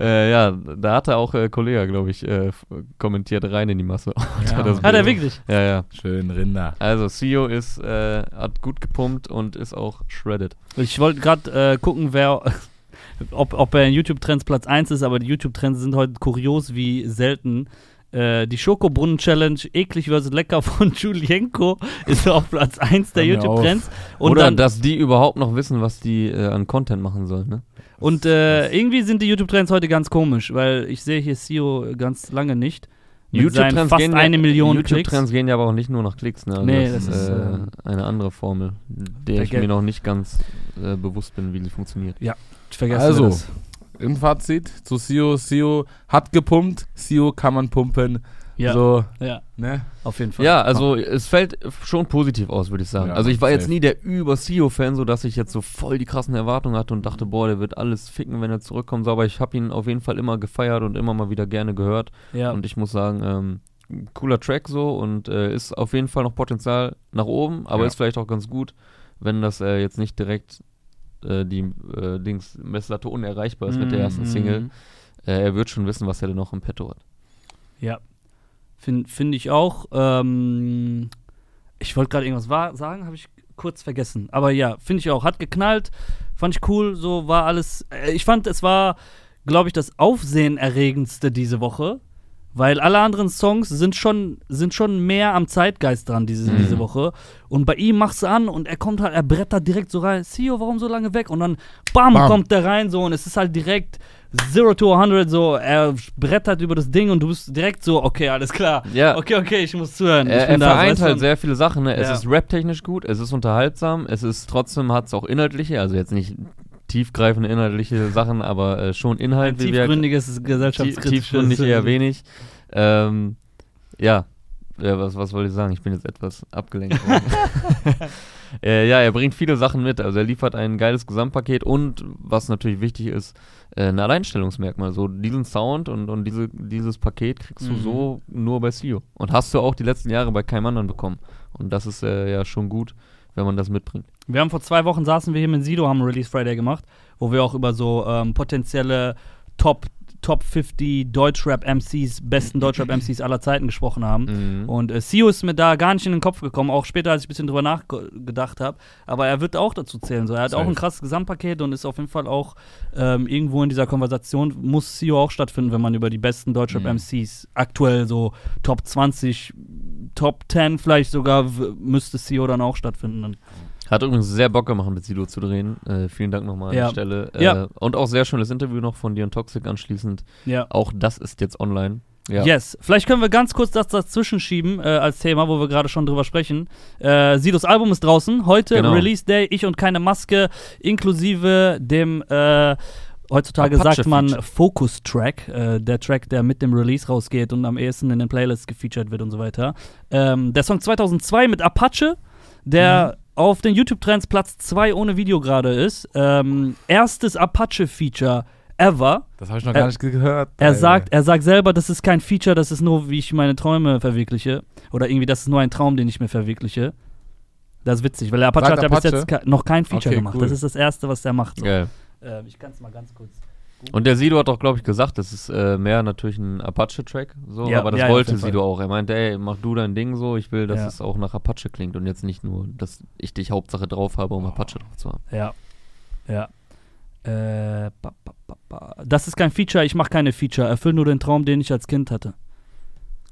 [SPEAKER 1] äh, ja, da hat er auch äh, Kollege, glaube ich, äh, kommentiert rein in die Masse. (laughs)
[SPEAKER 3] Ja.
[SPEAKER 2] Hat er wirklich?
[SPEAKER 1] Ja, ja.
[SPEAKER 3] Schön Rinder.
[SPEAKER 1] Also CEO ist, äh, hat gut gepumpt und ist auch shredded.
[SPEAKER 2] Ich wollte gerade äh, gucken, wer, (laughs) ob, ob er in YouTube-Trends Platz 1 ist, aber die YouTube-Trends sind heute kurios wie selten. Äh, die Schokobrunnen-Challenge, eklig versus lecker von (laughs) Julienko, ist auf Platz 1 der YouTube-Trends. Und,
[SPEAKER 1] Oder
[SPEAKER 2] dann,
[SPEAKER 1] dass die überhaupt noch wissen, was die äh, an Content machen sollen, ne?
[SPEAKER 2] und äh, irgendwie sind die YouTube-Trends heute ganz komisch, weil ich sehe hier CEO ganz lange nicht. Fast
[SPEAKER 1] gehen
[SPEAKER 2] eine
[SPEAKER 1] ja,
[SPEAKER 2] Million
[SPEAKER 1] YouTube-Trends
[SPEAKER 2] Klicks.
[SPEAKER 1] gehen ja aber auch nicht nur nach Klicks, ne? Also
[SPEAKER 2] Nee,
[SPEAKER 1] das,
[SPEAKER 2] das
[SPEAKER 1] ist äh,
[SPEAKER 2] äh,
[SPEAKER 1] eine andere Formel, der ich
[SPEAKER 2] Verge-
[SPEAKER 1] mir noch nicht ganz äh, bewusst bin, wie sie funktioniert.
[SPEAKER 2] Ich vergesse
[SPEAKER 3] Also,
[SPEAKER 2] das.
[SPEAKER 3] Im Fazit zu Sio. Sio hat gepumpt. Sio kann man pumpen.
[SPEAKER 2] Ja,
[SPEAKER 3] So,
[SPEAKER 2] ja,
[SPEAKER 3] ne?
[SPEAKER 2] auf jeden Fall.
[SPEAKER 1] Ja, also es fällt schon positiv aus, würde ich sagen.
[SPEAKER 3] Ja,
[SPEAKER 1] also ich war jetzt
[SPEAKER 3] safe.
[SPEAKER 1] nie der über-CEO-Fan, so dass ich jetzt so voll die krassen Erwartungen hatte und dachte, boah, der wird alles ficken, wenn er zurückkommt. So, aber ich habe ihn auf jeden Fall immer gefeiert und immer mal wieder gerne gehört.
[SPEAKER 2] ja.
[SPEAKER 1] Und ich muss sagen, ähm, cooler Track so und äh, ist auf jeden Fall noch Potenzial nach oben, aber
[SPEAKER 3] Ja.
[SPEAKER 1] ist vielleicht auch ganz gut, wenn das äh, jetzt nicht direkt äh, die äh, Dings Messlatte unerreichbar ist mit der ersten
[SPEAKER 2] Mhm.
[SPEAKER 1] Single. Äh, er wird schon wissen, was er denn noch im Petto hat.
[SPEAKER 2] Ja. Finde find ich auch. Ähm, ich wollte gerade irgendwas wa- sagen, habe ich kurz vergessen. Aber ja, finde ich auch. Hat geknallt. Fand ich cool. So war alles. Äh, ich fand, es war, glaube ich, das Aufsehenerregendste diese Woche. Weil alle anderen Songs sind schon, sind schon mehr am Zeitgeist dran diese,
[SPEAKER 1] Mhm.
[SPEAKER 2] diese Woche. Und bei ihm machst du an und er kommt halt, er brettert direkt so rein. Sio, warum so lange weg? Und dann bam,
[SPEAKER 3] Bam.
[SPEAKER 2] kommt der rein so und es ist halt direkt Zero to 100 so. Er brettert über das Ding und du bist direkt so, okay, alles klar.
[SPEAKER 1] Ja.
[SPEAKER 2] Okay, okay, ich muss zuhören.
[SPEAKER 1] Er, er
[SPEAKER 2] da,
[SPEAKER 1] vereint halt sehr viele Sachen. Ne? Es
[SPEAKER 2] Ja.
[SPEAKER 1] ist raptechnisch gut, es ist unterhaltsam, es ist trotzdem hat es auch inhaltliche, also jetzt nicht tiefgreifende inhaltliche Sachen, aber äh, schon Inhalt,
[SPEAKER 2] Ein
[SPEAKER 1] wie wir
[SPEAKER 2] tiefgründiges
[SPEAKER 1] Tie-
[SPEAKER 2] gesellschaftskritisches
[SPEAKER 1] tiefgründig eher wenig. Ähm, ja, ja was, was wollte ich sagen? Ich bin jetzt etwas abgelenkt (laughs) (laughs) äh, ja, er bringt viele Sachen mit. Also er liefert ein geiles Gesamtpaket und was natürlich wichtig ist, äh, ein Alleinstellungsmerkmal. So diesen Sound und, und diese, dieses Paket kriegst du
[SPEAKER 2] Mhm.
[SPEAKER 1] so nur bei Sio. Und hast du auch die letzten Jahre bei keinem anderen bekommen. Und das ist äh, ja schon gut, wenn man das mitbringt.
[SPEAKER 2] Wir haben vor zwei Wochen saßen wir hier mit Sido, haben Release Friday gemacht, wo wir auch über so ähm, potenzielle Top, Top 50 Deutschrap-MCs, besten Deutschrap-MCs aller Zeiten gesprochen haben.
[SPEAKER 1] Mhm.
[SPEAKER 2] Und äh, Sio ist mir da gar nicht in den Kopf gekommen, auch später, als ich ein bisschen drüber nachgedacht habe. Aber er wird auch dazu zählen. So. Er hat
[SPEAKER 3] Safe.
[SPEAKER 2] auch ein krasses Gesamtpaket und ist auf jeden Fall auch ähm, irgendwo in dieser Konversation, muss Sio auch stattfinden, wenn man über die besten Deutschrap-MCs aktuell so Top 20, Top 10 vielleicht sogar, müsste Sio dann auch stattfinden.
[SPEAKER 1] Hat übrigens sehr Bock gemacht, mit Sido zu drehen. Äh, vielen Dank nochmal an
[SPEAKER 2] Ja.
[SPEAKER 1] der Stelle. Äh,
[SPEAKER 2] Ja.
[SPEAKER 1] Und auch sehr schönes Interview noch von dir und Toxic anschließend.
[SPEAKER 2] Ja.
[SPEAKER 1] Auch das ist jetzt online. Ja.
[SPEAKER 2] Yes. Vielleicht können wir ganz kurz das dazwischen schieben äh, als Thema, wo wir gerade schon drüber sprechen. Äh, Sidos Album ist draußen. Heute
[SPEAKER 1] Genau.
[SPEAKER 2] Release Day, ich und keine Maske, inklusive dem äh, Heutzutage
[SPEAKER 1] Apache
[SPEAKER 2] sagt man
[SPEAKER 1] Feature.
[SPEAKER 2] Focus-Track, äh, der Track, der mit dem Release rausgeht und am ehesten in den Playlists gefeatured wird und so weiter. Ähm, der Song 2002 mit Apache, der auf den YouTube-Trends Platz 2 ohne Video gerade ist. Ähm, erstes Apache-Feature ever.
[SPEAKER 3] Das habe ich noch
[SPEAKER 2] Er-
[SPEAKER 3] gar nicht gehört.
[SPEAKER 2] Er sagt, er sagt selber, das ist kein Feature, das ist nur, wie ich meine Träume verwirkliche. Oder irgendwie, das ist nur ein Traum, den ich mir verwirkliche. Das ist witzig, weil der Apache
[SPEAKER 3] Sagt
[SPEAKER 2] hat ja bis jetzt noch kein Feature
[SPEAKER 3] Okay,
[SPEAKER 2] gemacht.
[SPEAKER 3] cool.
[SPEAKER 2] Das ist das Erste, was der macht. So.
[SPEAKER 1] Geil.
[SPEAKER 2] Ähm, ich kann es mal ganz kurz.
[SPEAKER 1] Und der Sido hat auch, glaube ich, gesagt, das ist äh, mehr natürlich ein Apache-Track, so,
[SPEAKER 2] Ja,
[SPEAKER 1] aber das
[SPEAKER 2] ja,
[SPEAKER 1] wollte. Sido auch. Er meinte, ey, mach du dein Ding so, ich will, dass
[SPEAKER 2] Ja.
[SPEAKER 1] es auch nach Apache klingt und jetzt nicht nur, dass ich dich Hauptsache drauf habe, um Apache drauf zu haben.
[SPEAKER 2] Ja. Ja. Äh, ba, ba, ba, ba. Das ist kein Feature, ich mache keine Feature. Erfüll nur den Traum, den ich als Kind hatte.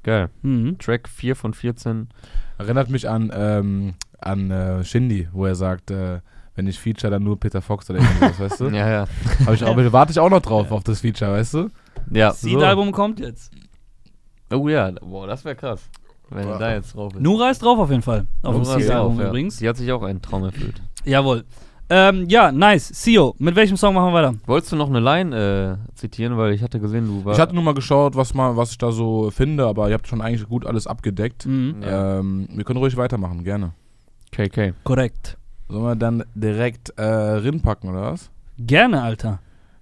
[SPEAKER 1] Geil.
[SPEAKER 2] Mhm.
[SPEAKER 1] Track 4 von 14.
[SPEAKER 3] Erinnert mich an, ähm, an äh, Shindy, wo er sagt, äh, wenn ich Feature, dann nur Peter Fox oder irgendwas, weißt du? (laughs)
[SPEAKER 1] Ja, ja.
[SPEAKER 3] Hab ich auch, warte ich auch noch drauf auf das Feature, weißt du?
[SPEAKER 1] Ja.
[SPEAKER 2] Das Seed-Album kommt jetzt.
[SPEAKER 1] Oh ja, boah, das wäre krass. Wenn er da jetzt drauf ist.
[SPEAKER 2] Nura ist drauf auf jeden Fall. Auf dem
[SPEAKER 1] Nora ist
[SPEAKER 2] Seed-Album
[SPEAKER 1] drauf, ja.
[SPEAKER 2] übrigens.
[SPEAKER 1] Sie hat sich auch einen Traum erfüllt.
[SPEAKER 2] Jawohl. Ähm, ja, nice. Sio, mit welchem Song machen wir weiter?
[SPEAKER 1] Wolltest du noch eine Line äh, zitieren, weil ich hatte gesehen, du warst.
[SPEAKER 3] Ich hatte nur mal geschaut, was, mal, was ich da so finde, aber ihr habt schon eigentlich gut alles abgedeckt.
[SPEAKER 2] Mhm.
[SPEAKER 1] Ja.
[SPEAKER 3] Ähm, wir können ruhig weitermachen, gerne.
[SPEAKER 1] KK.
[SPEAKER 2] Korrekt.
[SPEAKER 3] Sollen wir dann direkt äh, Rin packen, oder was?
[SPEAKER 2] Gerne, Alter.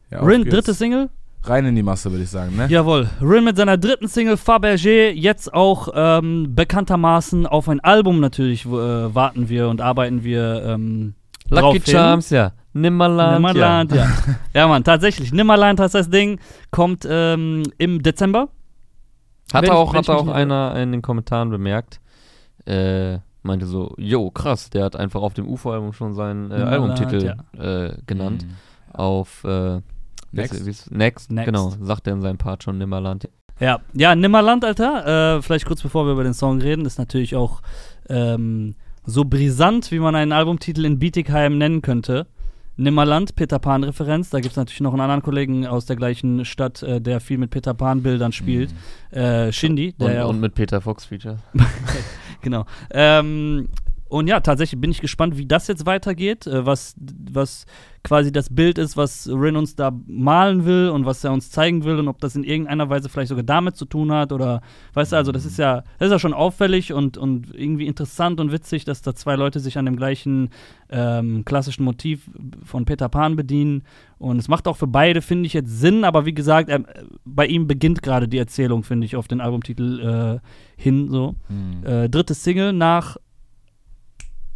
[SPEAKER 3] Ja,
[SPEAKER 2] Rin,
[SPEAKER 3] geht's.
[SPEAKER 2] dritte Single?
[SPEAKER 3] Rein in die Masse, würde ich sagen, ne?
[SPEAKER 2] Jawohl. Rin mit seiner dritten Single Fabergé, jetzt auch ähm, bekanntermaßen auf ein Album natürlich äh, warten wir und arbeiten wir ähm, drauf
[SPEAKER 1] Lucky
[SPEAKER 2] hin.
[SPEAKER 1] Charms, ja. Nimmerland,
[SPEAKER 2] Nimmerland, ja. (laughs) ja, Mann, tatsächlich. Nimmerland heißt das Ding, kommt ähm, im Dezember.
[SPEAKER 1] ja. Hat
[SPEAKER 2] Wenn
[SPEAKER 1] auch, hat
[SPEAKER 2] ich mich
[SPEAKER 1] auch einer in den Kommentaren bemerkt. Äh, meinte so, yo, krass, der hat einfach auf dem UFO-Album schon seinen äh, Albumtitel äh, genannt.
[SPEAKER 3] Mhm.
[SPEAKER 1] Auf äh,
[SPEAKER 3] Next.
[SPEAKER 1] Next,
[SPEAKER 2] Next.
[SPEAKER 1] genau, sagt er in seinem Part schon Nimmerland.
[SPEAKER 2] Ja, ja, Nimmerland, Alter. Äh, vielleicht kurz bevor wir über den Song reden, ist natürlich auch ähm, so brisant, wie man einen Albumtitel in Bietigheim nennen könnte. Nimmerland, Peter Pan-Referenz. Da gibt es natürlich noch einen anderen Kollegen aus der gleichen Stadt, äh, der viel mit Peter Pan-Bildern spielt. Äh, Shindy, der
[SPEAKER 1] Und,
[SPEAKER 2] ja
[SPEAKER 1] und mit Peter Fox Feature. (laughs)
[SPEAKER 2] Genau. Ähm, und ja, tatsächlich bin ich gespannt, wie das jetzt weitergeht, äh, was, was quasi das Bild ist, was Rin uns da malen will und was er uns zeigen will und ob das in irgendeiner Weise vielleicht sogar damit zu tun hat oder, weißt du, also das ist ja, das ist ja schon auffällig und, und irgendwie interessant und witzig, dass da zwei Leute sich an dem gleichen ähm, klassischen Motiv von Peter Pan bedienen und es macht auch für beide, finde ich, jetzt Sinn, aber wie gesagt, er, bei ihm beginnt gerade die Erzählung, finde ich, auf den Albumtitel äh, hin so
[SPEAKER 3] Mhm.
[SPEAKER 2] äh, drittes Single nach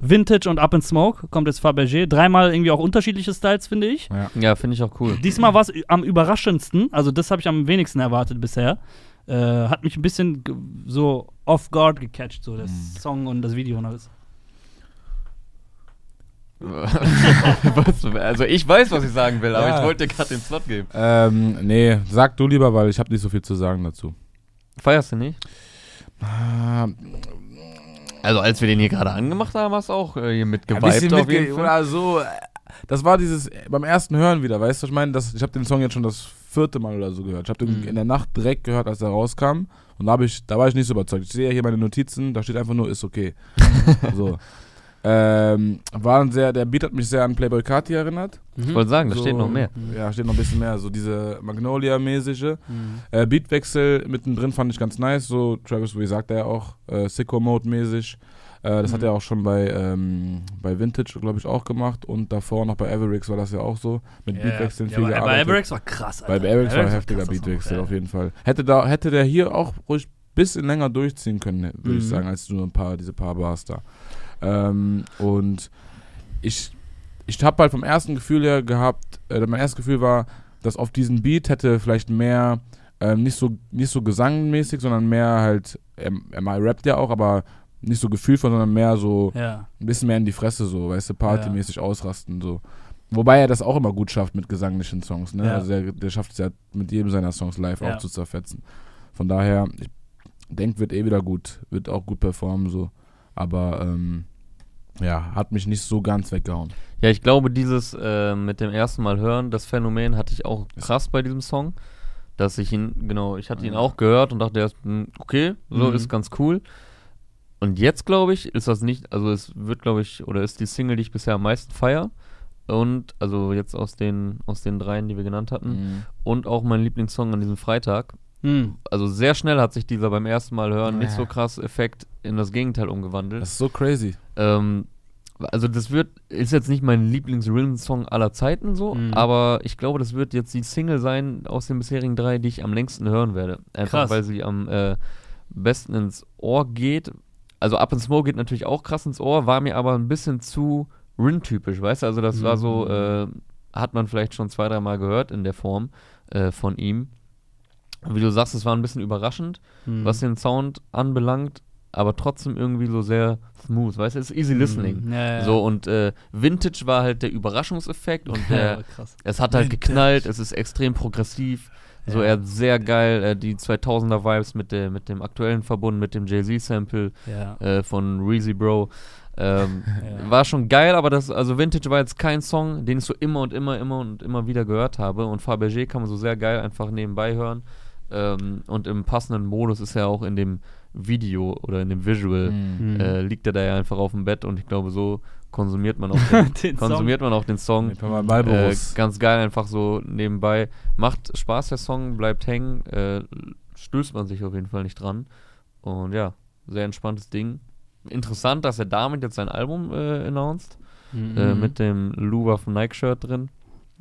[SPEAKER 2] Vintage und Up in Smoke kommt jetzt Fabergé. Dreimal irgendwie auch unterschiedliche Styles, finde ich.
[SPEAKER 3] Ja.
[SPEAKER 1] Ja, finde ich auch cool.
[SPEAKER 2] Diesmal war es am überraschendsten, also das habe ich am wenigsten erwartet bisher. Äh, hat mich ein bisschen so off guard gecatcht, so das
[SPEAKER 3] Mhm.
[SPEAKER 2] Song und das Video und alles. (laughs)
[SPEAKER 1] Was? also ich weiß, was ich sagen will, aber
[SPEAKER 3] Ja.
[SPEAKER 1] ich wollte dir gerade den Slot geben.
[SPEAKER 3] Ähm, nee, sag du lieber, weil ich habe nicht so viel zu sagen dazu.
[SPEAKER 1] Feierst du nicht? Also als wir den hier gerade angemacht haben, hast du auch äh, hier
[SPEAKER 3] ein
[SPEAKER 1] mitgeweibt
[SPEAKER 3] bisschen
[SPEAKER 1] auf
[SPEAKER 3] mitge-
[SPEAKER 1] jeden Fall.
[SPEAKER 3] oder so. äh, Das war dieses äh, beim ersten Hören wieder, weißt du, was ich meine, das, ich habe den Song jetzt schon das vierte Mal oder so gehört. Ich habe den
[SPEAKER 2] Mhm.
[SPEAKER 3] in der Nacht direkt gehört, als er rauskam und da habe ich, da war ich nicht so überzeugt. Ich sehe ja hier meine Notizen, da steht einfach nur ist okay. (laughs) so. Ähm, war ein sehr, der Beat hat mich sehr an Playboy Carti erinnert.
[SPEAKER 1] Ich wollte sagen, da
[SPEAKER 3] so,
[SPEAKER 1] steht noch mehr.
[SPEAKER 3] Ja, steht noch ein bisschen mehr, so diese Magnolia-mäßige.
[SPEAKER 2] Mhm.
[SPEAKER 3] Äh, Beatwechsel mittendrin fand ich ganz nice, so Travis Way sagt er ja auch, äh, Sicko-Mode-mäßig. Äh, das hat
[SPEAKER 2] Mhm.
[SPEAKER 3] er auch schon bei, ähm, bei Vintage, glaube ich, auch gemacht und davor noch bei Averix war das ja auch so, mit Beatwechseln
[SPEAKER 2] ja,
[SPEAKER 3] viel
[SPEAKER 2] aber,
[SPEAKER 3] gearbeitet.
[SPEAKER 2] Averix war krass,
[SPEAKER 3] bei
[SPEAKER 2] Alter.
[SPEAKER 3] Averix war ein
[SPEAKER 2] ein
[SPEAKER 3] heftiger Beatwechsel, auf jeden Fall. Hätte, da, hätte der hier auch ruhig ein bisschen länger durchziehen können, würde ich
[SPEAKER 2] Mhm.
[SPEAKER 3] sagen, als nur ein paar, diese paar Bars da. Ähm, und ich, ich habe halt vom ersten Gefühl her gehabt, äh, mein erstes Gefühl war, dass auf diesen Beat hätte vielleicht mehr, ähm, nicht so nicht so gesangmäßig, sondern mehr halt, er, er mal rappt ja auch, aber nicht so gefühlvoll, sondern mehr so
[SPEAKER 2] Ja.
[SPEAKER 3] ein bisschen mehr in die Fresse, so, weißt du, partymäßig ausrasten, so. Wobei er das auch immer gut schafft mit gesanglichen Songs, ne?
[SPEAKER 2] Ja.
[SPEAKER 3] Also der, der schafft es ja mit jedem seiner Songs live
[SPEAKER 2] Ja.
[SPEAKER 3] auch zu zerfetzen. Von daher, ich denke, wird eh wieder gut, wird auch gut performen, so. Aber, ähm, ja, hat mich nicht so ganz weggehauen.
[SPEAKER 1] Ja, ich glaube, dieses äh, mit dem ersten Mal hören, das Phänomen hatte ich auch krass bei diesem Song. Dass ich ihn, genau, ich hatte ihn auch gehört und dachte erst, hm, okay, so
[SPEAKER 2] Mhm.
[SPEAKER 1] ist ganz cool. Und jetzt, glaube ich, ist das nicht, also es wird, glaube ich, oder ist die Single, die ich bisher am meisten feier. Und, also jetzt aus den, aus den dreien, die wir genannt hatten.
[SPEAKER 3] Mhm.
[SPEAKER 1] Und auch mein Lieblingssong an diesem Freitag.
[SPEAKER 2] Hm.
[SPEAKER 1] Also sehr schnell hat sich dieser beim ersten Mal hören nicht so krass Effekt in das Gegenteil umgewandelt.
[SPEAKER 3] Das ist so crazy.
[SPEAKER 1] Ähm, also das wird, ist jetzt nicht mein Lieblings-Rhythm-Song aller Zeiten so,
[SPEAKER 2] Mhm.
[SPEAKER 1] aber ich glaube, das wird jetzt die Single sein aus den bisherigen drei, die ich am längsten hören werde. Einfach
[SPEAKER 2] Krass.
[SPEAKER 1] weil sie am äh, besten ins Ohr geht. Also Up in Smoke geht natürlich auch krass ins Ohr, war mir aber ein bisschen zu Rin-typisch, weißt du? Also das war so, äh, hat man vielleicht schon zwei, dreimal gehört in der Form äh, von ihm. Wie du sagst, es war ein bisschen überraschend
[SPEAKER 2] Hm.
[SPEAKER 1] was den Sound anbelangt, aber trotzdem irgendwie so sehr smooth, weißt du, es ist easy listening.
[SPEAKER 2] Hm. Ja, ja.
[SPEAKER 1] So, und äh, Vintage war halt der Überraschungseffekt und (laughs)
[SPEAKER 2] ja,
[SPEAKER 1] der,
[SPEAKER 2] krass.
[SPEAKER 1] es hat halt
[SPEAKER 3] Vintage.
[SPEAKER 1] geknallt, es ist extrem progressiv. So,
[SPEAKER 2] Ja.
[SPEAKER 1] er hat sehr geil äh, die 2000er Vibes mit, der, mit dem aktuellen verbunden, mit dem Jay-Z-Sample
[SPEAKER 2] Ja.
[SPEAKER 1] äh, von Reezy Bro. Ähm, (laughs)
[SPEAKER 2] Ja.
[SPEAKER 1] War schon geil, aber das, also Vintage war jetzt kein Song, den ich so immer und immer, immer und immer wieder gehört habe. Und Fabergé kann man so sehr geil einfach nebenbei hören. Ähm, und im passenden Modus ist er auch in dem Video oder in dem Visual,
[SPEAKER 2] Hm.
[SPEAKER 1] äh, liegt er da ja einfach auf dem Bett und ich glaube, so konsumiert man auch (laughs) den,
[SPEAKER 2] Den Song.
[SPEAKER 1] konsumiert man auch den Song. Äh, ganz geil, einfach so nebenbei. Macht Spaß, der Song, bleibt hängen, äh, stößt man sich auf jeden Fall nicht dran. Und ja, sehr entspanntes Ding. Interessant, dass er damit jetzt sein Album äh, announced,
[SPEAKER 2] Mhm.
[SPEAKER 1] äh, mit dem Lou von Nike-Shirt drin.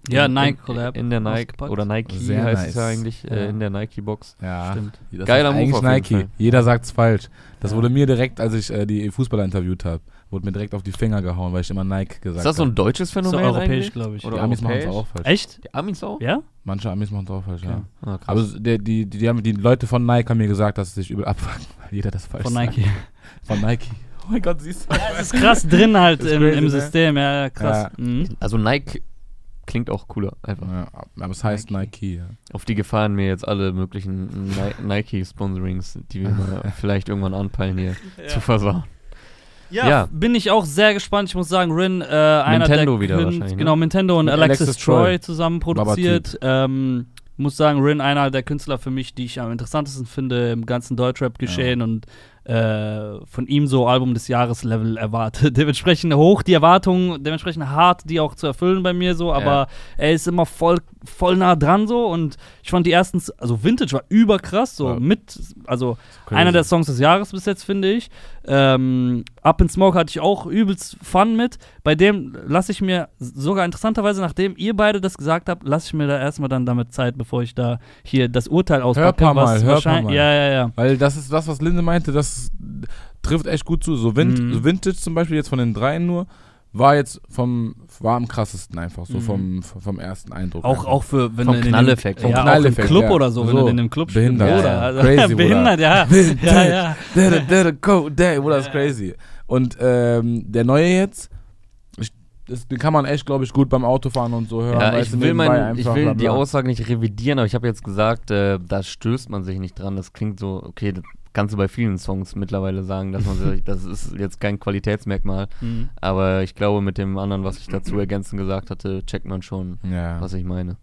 [SPEAKER 2] Ja,
[SPEAKER 1] in,
[SPEAKER 2] Nike
[SPEAKER 1] in,
[SPEAKER 2] Collab
[SPEAKER 1] in der Nike
[SPEAKER 2] ausgepackt.
[SPEAKER 1] oder Nike
[SPEAKER 3] Sehr
[SPEAKER 1] heißt es ja
[SPEAKER 3] nice.
[SPEAKER 1] eigentlich,
[SPEAKER 2] Ja.
[SPEAKER 1] äh, in der Nike-Box.
[SPEAKER 3] ja.
[SPEAKER 2] Stimmt.
[SPEAKER 3] Das
[SPEAKER 1] Geiler Move
[SPEAKER 3] eigentlich Nike.
[SPEAKER 1] Fall.
[SPEAKER 3] Jeder sagt's falsch. Das
[SPEAKER 2] Ja.
[SPEAKER 3] wurde mir direkt, als ich äh, die Fußballer interviewt habe, wurde mir direkt auf die Finger gehauen, weil ich immer Nike gesagt
[SPEAKER 1] Ist das so ein
[SPEAKER 3] habe.
[SPEAKER 1] deutsches
[SPEAKER 2] So
[SPEAKER 1] Phänomen
[SPEAKER 2] europäisch,
[SPEAKER 1] eigentlich?
[SPEAKER 2] glaube ich.
[SPEAKER 1] Oder
[SPEAKER 3] Die Amis machen es
[SPEAKER 1] europäisch?
[SPEAKER 3] auch falsch.
[SPEAKER 2] Echt?
[SPEAKER 1] Die Amis auch?
[SPEAKER 2] Ja?
[SPEAKER 3] Manche Amis machen es auch falsch, ja.
[SPEAKER 1] Ah, krass.
[SPEAKER 3] Aber die, die, die, haben, die Leute von Nike haben mir gesagt, dass sie sich übel abfucken, weil jeder das falsch
[SPEAKER 2] Von
[SPEAKER 3] sagt.
[SPEAKER 2] Nike. (laughs)
[SPEAKER 3] Von Nike. Oh mein Gott, siehst du.
[SPEAKER 2] Das ist krass drin halt im,
[SPEAKER 3] crazy,
[SPEAKER 2] im
[SPEAKER 3] ne?
[SPEAKER 2] System, ja, ja, krass. Mhm.
[SPEAKER 1] also Nike klingt auch cooler, einfach.
[SPEAKER 3] Ja, aber es heißt Nike. ja.
[SPEAKER 1] Auf die gefahren mir jetzt alle möglichen Ni- (laughs) Nike-Sponsorings, die wir mal (laughs) vielleicht irgendwann anpeilen hier zu versauen.
[SPEAKER 2] Ja,
[SPEAKER 1] Ja.
[SPEAKER 2] bin ich auch sehr gespannt. Ich muss sagen, Rin, äh, einer
[SPEAKER 1] Nintendo
[SPEAKER 2] der
[SPEAKER 1] wieder
[SPEAKER 2] Kün-
[SPEAKER 1] wahrscheinlich, ne?
[SPEAKER 2] Genau, Nintendo und
[SPEAKER 3] Mit
[SPEAKER 2] Alexis,
[SPEAKER 3] Alexis
[SPEAKER 2] Troy
[SPEAKER 3] Troy.
[SPEAKER 2] zusammen produziert. Ähm, muss sagen, Rin, einer der Künstler für mich, die ich am interessantesten finde im ganzen Deutschrap-Geschehen und äh, von ihm so Album des Jahres-Level erwarte. (laughs) Dementsprechend hoch die Erwartungen, dementsprechend hart, die auch zu erfüllen bei mir so, aber
[SPEAKER 1] Ja.
[SPEAKER 2] er ist immer voll, voll nah dran so und ich fand die ersten, also Vintage war überkrass, so
[SPEAKER 3] Ja.
[SPEAKER 2] mit, also einer der Songs des Jahres bis jetzt, finde ich. Ähm, Up in Smoke hatte ich auch übelst Fun mit. Bei dem lasse ich mir sogar interessanterweise, nachdem ihr beide das gesagt habt, lasse ich mir da erstmal dann damit Zeit, bevor ich da hier das Urteil auspacke.
[SPEAKER 3] paar Mal,
[SPEAKER 2] was
[SPEAKER 3] hör Mal.
[SPEAKER 2] Ja, ja, ja.
[SPEAKER 3] Weil das ist das, was Linde meinte, das trifft echt gut zu. So, Vin
[SPEAKER 2] Mhm.
[SPEAKER 3] so Vintage zum Beispiel jetzt von den dreien nur, war jetzt vom, war am krassesten einfach, so
[SPEAKER 2] Mhm.
[SPEAKER 3] vom, vom ersten Eindruck.
[SPEAKER 2] Auch,
[SPEAKER 3] einfach.
[SPEAKER 2] auch für, wenn
[SPEAKER 1] Vom
[SPEAKER 2] du in dem-
[SPEAKER 1] Knalleffekt.
[SPEAKER 2] Ja,
[SPEAKER 3] Vom
[SPEAKER 2] auch
[SPEAKER 3] Knalleffekt,
[SPEAKER 2] im Club
[SPEAKER 3] ja.
[SPEAKER 2] oder so, wenn
[SPEAKER 3] So,
[SPEAKER 2] du in dem Club
[SPEAKER 3] behindert,
[SPEAKER 2] spielst.
[SPEAKER 3] ja.
[SPEAKER 2] Also,
[SPEAKER 3] Crazy, (laughs)
[SPEAKER 2] behindert, ja. Ja, ja.
[SPEAKER 3] Go, da, Bruder, das ist crazy. Und ähm, der neue jetzt, das, kann man echt, glaube ich, gut beim Autofahren und so hören.
[SPEAKER 1] Ja, ich will, mein, ich will
[SPEAKER 3] bla,
[SPEAKER 1] die. Aussage nicht revidieren, aber ich habe jetzt gesagt, äh, da stößt man sich nicht dran. Das klingt so, okay, das kannst du bei vielen Songs mittlerweile sagen, dass man sich, (laughs) das ist jetzt kein Qualitätsmerkmal.
[SPEAKER 2] Mhm.
[SPEAKER 1] Aber ich glaube, mit dem anderen, was ich dazu ergänzend gesagt hatte, checkt man schon,
[SPEAKER 3] Ja.
[SPEAKER 1] was ich meine.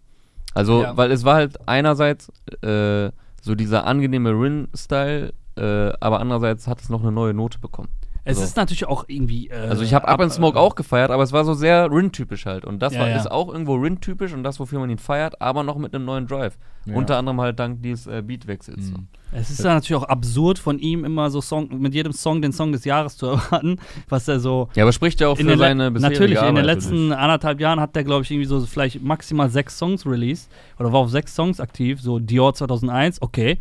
[SPEAKER 1] Also,
[SPEAKER 2] Ja.
[SPEAKER 1] weil es war halt einerseits äh, so dieser angenehme Rin-Style, äh, aber andererseits hat es noch eine neue Note bekommen.
[SPEAKER 2] Es
[SPEAKER 1] So.
[SPEAKER 2] ist natürlich auch irgendwie. Äh,
[SPEAKER 1] Also ich habe Up and Smoke auch gefeiert, aber es war so sehr Rin-typisch halt. Und das
[SPEAKER 2] Ja,
[SPEAKER 1] war,
[SPEAKER 2] ja.
[SPEAKER 1] ist auch irgendwo Rin-typisch und das, wofür man ihn feiert, aber noch mit einem neuen Drive.
[SPEAKER 3] Ja.
[SPEAKER 1] Unter anderem halt dank dieses äh, Beatwechsels.
[SPEAKER 3] Mhm.
[SPEAKER 2] Es ist ja natürlich auch absurd von ihm immer so Song mit jedem Song den Song des Jahres zu (laughs) erwarten, was er so
[SPEAKER 1] Ja, aber spricht ja auch
[SPEAKER 2] in
[SPEAKER 1] für seine bisherige
[SPEAKER 2] natürlich in den
[SPEAKER 1] Arbeit.
[SPEAKER 2] letzten anderthalb Jahren hat der glaube ich irgendwie so vielleicht maximal sechs Songs released oder war auf sechs Songs aktiv, so Dior 2001, okay,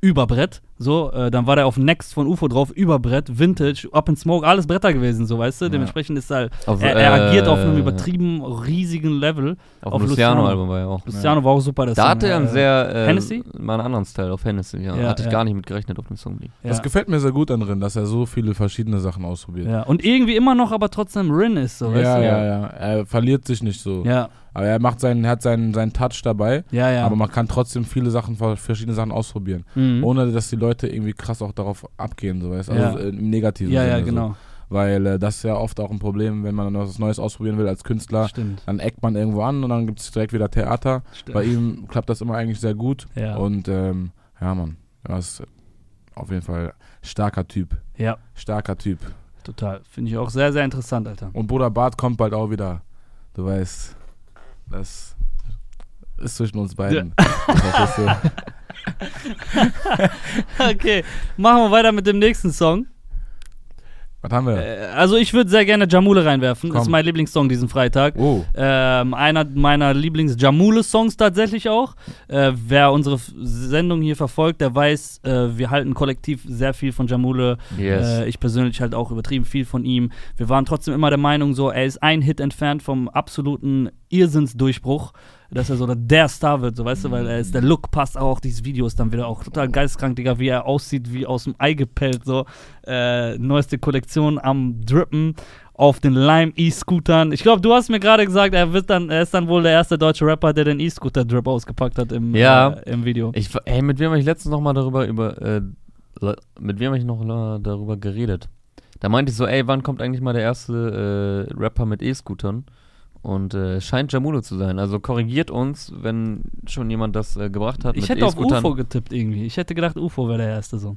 [SPEAKER 2] Überbrett, so, äh, dann war der auf Next von UFO drauf, Überbrett, Vintage, Up in Smoke, alles Bretter gewesen, so, weißt du, dementsprechend ist halt,
[SPEAKER 1] Auf,
[SPEAKER 2] er, er agiert auf einem
[SPEAKER 1] äh,
[SPEAKER 2] übertrieben riesigen Level.
[SPEAKER 1] Auf,
[SPEAKER 2] auf
[SPEAKER 1] dem
[SPEAKER 2] Luciano.
[SPEAKER 1] Luciano-Album war er auch.
[SPEAKER 2] Luciano war auch super, der
[SPEAKER 1] Da
[SPEAKER 2] Song,
[SPEAKER 1] hatte er einen
[SPEAKER 2] äh,
[SPEAKER 1] sehr, äh,
[SPEAKER 2] Hennessy?
[SPEAKER 1] mal einen anderen Style auf Hennessy, ja.
[SPEAKER 2] Ja,
[SPEAKER 1] hatte ich
[SPEAKER 2] ja.
[SPEAKER 1] gar nicht mit gerechnet auf dem Song.
[SPEAKER 2] ja.
[SPEAKER 3] Das gefällt mir sehr gut an Rin, dass er so viele verschiedene Sachen ausprobiert.
[SPEAKER 2] ja. Und irgendwie immer noch aber trotzdem Rin ist, so, weißt
[SPEAKER 3] ja,
[SPEAKER 2] du?
[SPEAKER 3] ja, ja. Er verliert sich nicht so.
[SPEAKER 2] Ja,
[SPEAKER 3] Aber er macht seinen, er hat seinen, seinen Touch dabei.
[SPEAKER 2] ja, ja.
[SPEAKER 3] Aber man kann trotzdem viele Sachen, verschiedene Sachen ausprobieren.
[SPEAKER 2] Mhm.
[SPEAKER 3] Ohne dass die Leute irgendwie krass auch darauf abgehen, so weißt du?
[SPEAKER 2] Ja.
[SPEAKER 3] Also äh, im negativen
[SPEAKER 2] ja,
[SPEAKER 3] Sinne.
[SPEAKER 2] ja,
[SPEAKER 3] So.
[SPEAKER 2] genau.
[SPEAKER 3] Weil äh, das ist ja oft auch ein Problem, wenn man was Neues ausprobieren will als Künstler.
[SPEAKER 2] Stimmt.
[SPEAKER 3] Dann eckt man irgendwo an und dann gibt es direkt wieder Theater.
[SPEAKER 2] Stimmt.
[SPEAKER 3] Bei ihm klappt das immer eigentlich sehr gut.
[SPEAKER 2] Ja.
[SPEAKER 3] Und ähm, ja, Mann, er ist auf jeden Fall starker Typ.
[SPEAKER 2] Ja,
[SPEAKER 3] Starker Typ.
[SPEAKER 2] total. Finde ich auch sehr, sehr interessant, Alter.
[SPEAKER 3] Und Bruder Bart kommt bald auch wieder. Du weißt, das ist zwischen uns beiden. So. (laughs) (laughs)
[SPEAKER 2] Okay, machen wir weiter mit dem nächsten Song.
[SPEAKER 3] Was haben wir?
[SPEAKER 2] Äh, also ich würde sehr gerne Jamule reinwerfen. Das ist
[SPEAKER 3] Komm.
[SPEAKER 2] mein Lieblingssong diesen Freitag.
[SPEAKER 3] Oh,
[SPEAKER 2] Ähm, einer meiner Lieblings-Jamule-Songs tatsächlich auch. Äh, wer unsere F- Sendung hier verfolgt, der weiß, äh, wir halten kollektiv sehr viel von Jamule.
[SPEAKER 1] Yes.
[SPEAKER 2] Äh, ich persönlich halt auch übertrieben viel von ihm. Wir waren trotzdem immer der Meinung, so, er ist ein Hit entfernt vom absoluten Irrsinnsdurchbruch, dass er so der- Star wird, so weißt du, weil er ist, der Look passt auch, dieses Video ist dann wieder auch total geisteskrank, Digga, wie er aussieht, wie aus dem Ei gepellt, so. Äh, neueste Kollektion am Drippen auf den Lime E-Scootern. Ich glaube, du hast mir gerade gesagt, er wird dann, er ist dann wohl der erste deutsche Rapper, der den E-Scooter-Drip ausgepackt hat im,
[SPEAKER 1] Ja.
[SPEAKER 2] äh, im Video.
[SPEAKER 1] Ich, ey, mit wem habe ich letztens noch mal darüber über, äh, mit wem habe ich noch mal darüber geredet? Da meinte ich so, ey, wann kommt eigentlich mal der erste äh, Rapper mit E-Scootern? Und äh, scheint Jamule zu sein. Also korrigiert uns, wenn schon jemand das äh, gebracht hat.
[SPEAKER 2] Ich
[SPEAKER 1] mit
[SPEAKER 2] hätte auf
[SPEAKER 1] E-Scootern.
[SPEAKER 2] UFO getippt irgendwie. Ich hätte gedacht, UFO wäre der erste so.